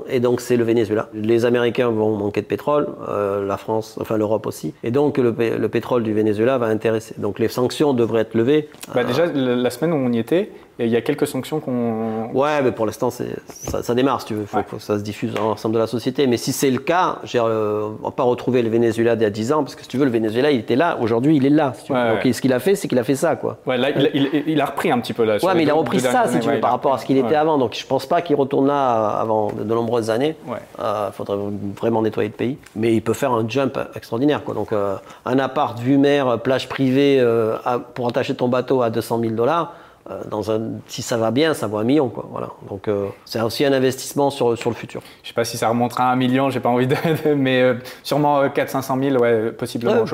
Et donc c'est le Venezuela. Les Américains vont manquer de pétrole, la France, enfin l'Europe aussi. Et donc le, le pétrole du Venezuela va intéresser. Donc les sanctions devraient être levées. Bah, déjà, la semaine où on y était, il y a quelques sanctions qu'on. Ouais, mais pour l'instant, ça, ça démarre, si tu veux. Il faut, Ouais. faut que ça se diffuse dans l'ensemble de la société. Mais si c'est le cas, euh, on va pas retrouver le Venezuela d'il y a 10 ans, parce que si tu veux, le Venezuela, il était là. Aujourd'hui, il est là. si tu veux. Ouais, Donc ouais. ce qu'il a fait, c'est qu'il a fait ça, quoi. Ouais, là, il, il- il a repris un petit peu là. Ouais, mais il a repris ça, si tu veux, par rapport à ce qu'il était avant. Donc je pense pas qu'il retourne là avant de, de nombreuses années. Ouais. Il faudrait vraiment nettoyer le pays. Mais il peut faire un jump extraordinaire. Quoi. Donc euh, un appart, vue mer, plage privée, euh, à- pour attacher ton bateau à 200 000 dollars. Euh, Dans un, si ça va bien, ça vaut un million. Quoi. Voilà. Donc euh, c'est aussi un investissement sur, sur le futur. Je sais pas si ça remontera à un million, j'ai pas envie de. mais euh, sûrement 400-500 000, ouais, possiblement.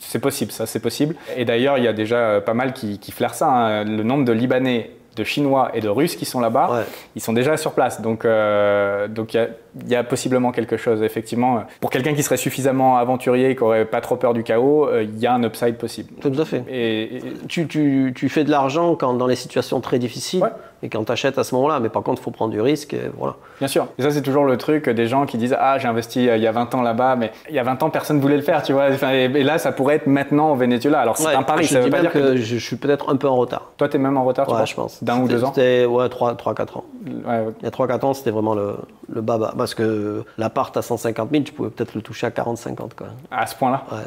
C'est possible, ça, c'est possible. Et d'ailleurs, il y a déjà pas mal qui, qui flairent ça. hein. Le nombre de Libanais, de Chinois et de Russes qui sont là-bas, Ouais. ils sont déjà sur place. Donc, euh, donc il y a, y a possiblement quelque chose, effectivement. Pour quelqu'un qui serait suffisamment aventurier, qui aurait pas trop peur du chaos, euh, il y a un upside possible. Tout à fait. Et, et- Tu, tu, tu fais de l'argent quand dans les situations très difficiles Ouais. Et quand tu achètes à ce moment-là. Mais par contre, il faut prendre du risque. Et voilà. Bien sûr. Et ça, c'est toujours le truc des gens qui disent Ah, j'ai investi euh, il y a 20 ans là-bas, mais il y a 20 ans, personne ne voulait le faire, tu vois. Enfin, et, et là, ça pourrait être maintenant au Venezuela. Alors, c'est Ouais, un pari, ça veut pas dire que. que je, je suis peut-être un peu en retard. Toi, tu es même en retard, tu Ouais, penses je pense. d'un ou deux ans ouais, 3-4 ans. Ouais. Il y a 3-4 ans, c'était vraiment le, le baba. Parce que l'appart à 150 000, tu pouvais peut-être le toucher à 40-50. quoi. À ce point-là Ouais.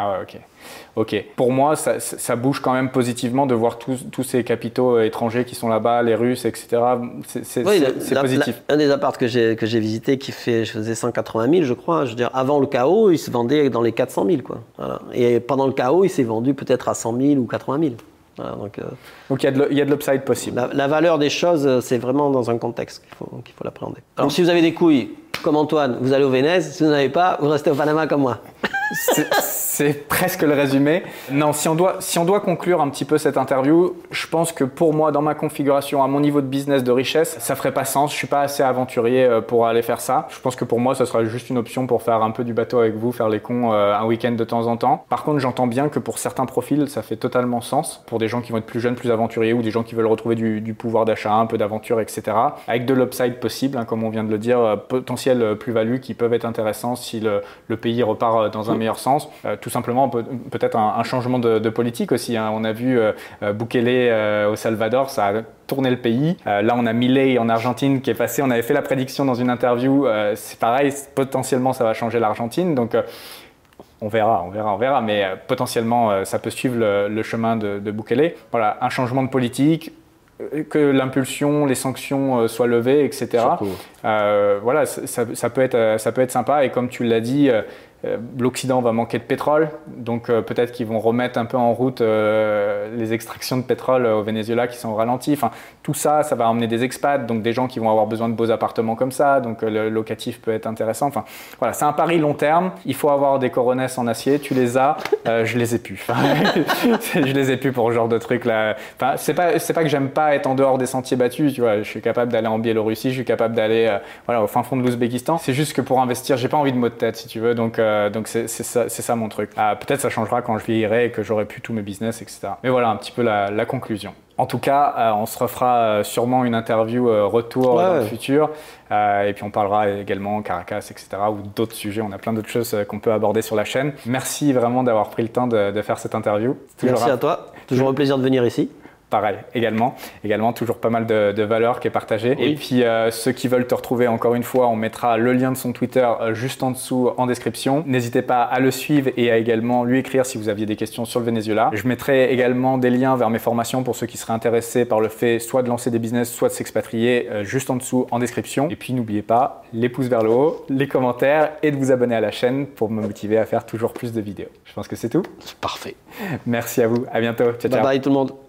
Ah ouais, ok. Ok. Pour moi, ça, bouge quand même positivement de voir tous, tous ces capitaux euh, étrangers qui sont là-bas, les Russes, etc. C'est Oui, positif. la- un des apparts que j'ai que j'ai visité qui fait, je faisais 180 000, je crois. Je veux dire, avant le chaos, il se vendait dans les 400 000, quoi. Voilà. Et pendant le chaos, il s'est vendu peut-être à 100 000 ou 80 000. Voilà, donc, euh, Donc il y a de l'upside possible. la, la valeur des choses, euh, c'est vraiment dans un contexte qu'il faut, qu'il faut l'appréhender. Alors, si vous avez des couilles, comme Antoine, vous allez au Vénèze. Si vous n'en avez pas, vous restez au Panama comme moi. C'est- presque le résumé. Non, si on, doit, si on doit conclure un petit peu cette interview, je pense que pour moi, dans ma configuration, à mon niveau de business, de richesse, ça ferait pas sens. Je suis pas assez aventurier euh, pour aller faire ça. Je pense que pour moi, ça sera juste une option pour faire un peu du bateau avec vous, faire les cons euh, un week-end de temps en temps. Par contre, j'entends bien que pour certains profils, ça fait totalement sens. Pour des gens qui vont être plus jeunes, plus aventuriers ou des gens qui veulent retrouver du, pouvoir d'achat, un peu d'aventure, etc. Avec de l'upside possible, hein, comme on vient de le dire, euh, potentiel plus-value qui peuvent être intéressants si le, pays repart dans un meilleur sens. Euh, tout simplement, peut- peut-être un, un changement de, de politique aussi. hein. On a vu euh, euh, Bukele au Salvador, ça a tourné le pays. Euh, là, on a Milei en Argentine qui est passé. On avait fait la prédiction dans une interview. euh, c'est pareil, potentiellement, ça va changer l'Argentine. Donc, euh, on verra, on verra, on verra, mais potentiellement, ça peut suivre le, le chemin de, de Bukele. Voilà, un changement de politique, que l'impulsion, les sanctions soient levées, etc. Voilà, ça, peut être, ça peut être sympa. Et comme tu l'as dit, l'Occident va manquer de pétrole, donc euh, peut-être qu'ils vont remettre un peu en route euh, les extractions de pétrole au Venezuela qui sont au ralenti. Enfin, tout ça, ça va emmener des expats, donc des gens qui vont avoir besoin de beaux appartements comme ça, donc euh, le locatif peut être intéressant. Enfin, voilà, c'est un pari long terme. Il faut avoir des coronesses en acier. Tu les as, euh, je les ai plus. [laughs] je les ai plus pour ce genre de truc là. Enfin, c'est pas, c'est pas que j'aime pas être en dehors des sentiers battus. Tu vois, je suis capable d'aller en Biélorussie, je suis capable d'aller, euh, voilà, au fin fond de l'Ouzbékistan. C'est juste que pour investir, j'ai pas envie de mots de tête, si tu veux. Donc, euh, donc c'est, ça, mon truc. Ah, peut-être ça changera quand je vieillirai et que j'aurai plus tous mes business, etc. Mais voilà un petit peu la, la conclusion. En tout cas, euh, on se refera euh, sûrement une interview euh, retour Ouais, dans le futur. Euh, et puis on parlera également Caracas, etc. ou d'autres sujets. On a plein d'autres choses euh, qu'on peut aborder sur la chaîne. Merci vraiment d'avoir pris le temps de, de faire cette interview. Merci à toi. Toujours un plaisir de venir ici. Pareil, également. Également, toujours pas mal de, de valeur qui est partagée. Oui. Et puis, euh, ceux qui veulent te retrouver, encore une fois, on mettra le lien de son Twitter euh, juste en dessous en description. N'hésitez pas à le suivre et à également lui écrire si vous aviez des questions sur le Venezuela. Je mettrai également des liens vers mes formations pour ceux qui seraient intéressés par le fait soit de lancer des business, soit de s'expatrier, euh, juste en dessous en description. Et puis, n'oubliez pas les pouces vers le haut, les commentaires et de vous abonner à la chaîne pour me motiver à faire toujours plus de vidéos. Je pense que c'est tout. Parfait. Merci à vous. À bientôt. Ciao, ciao. Bye bye tout le monde.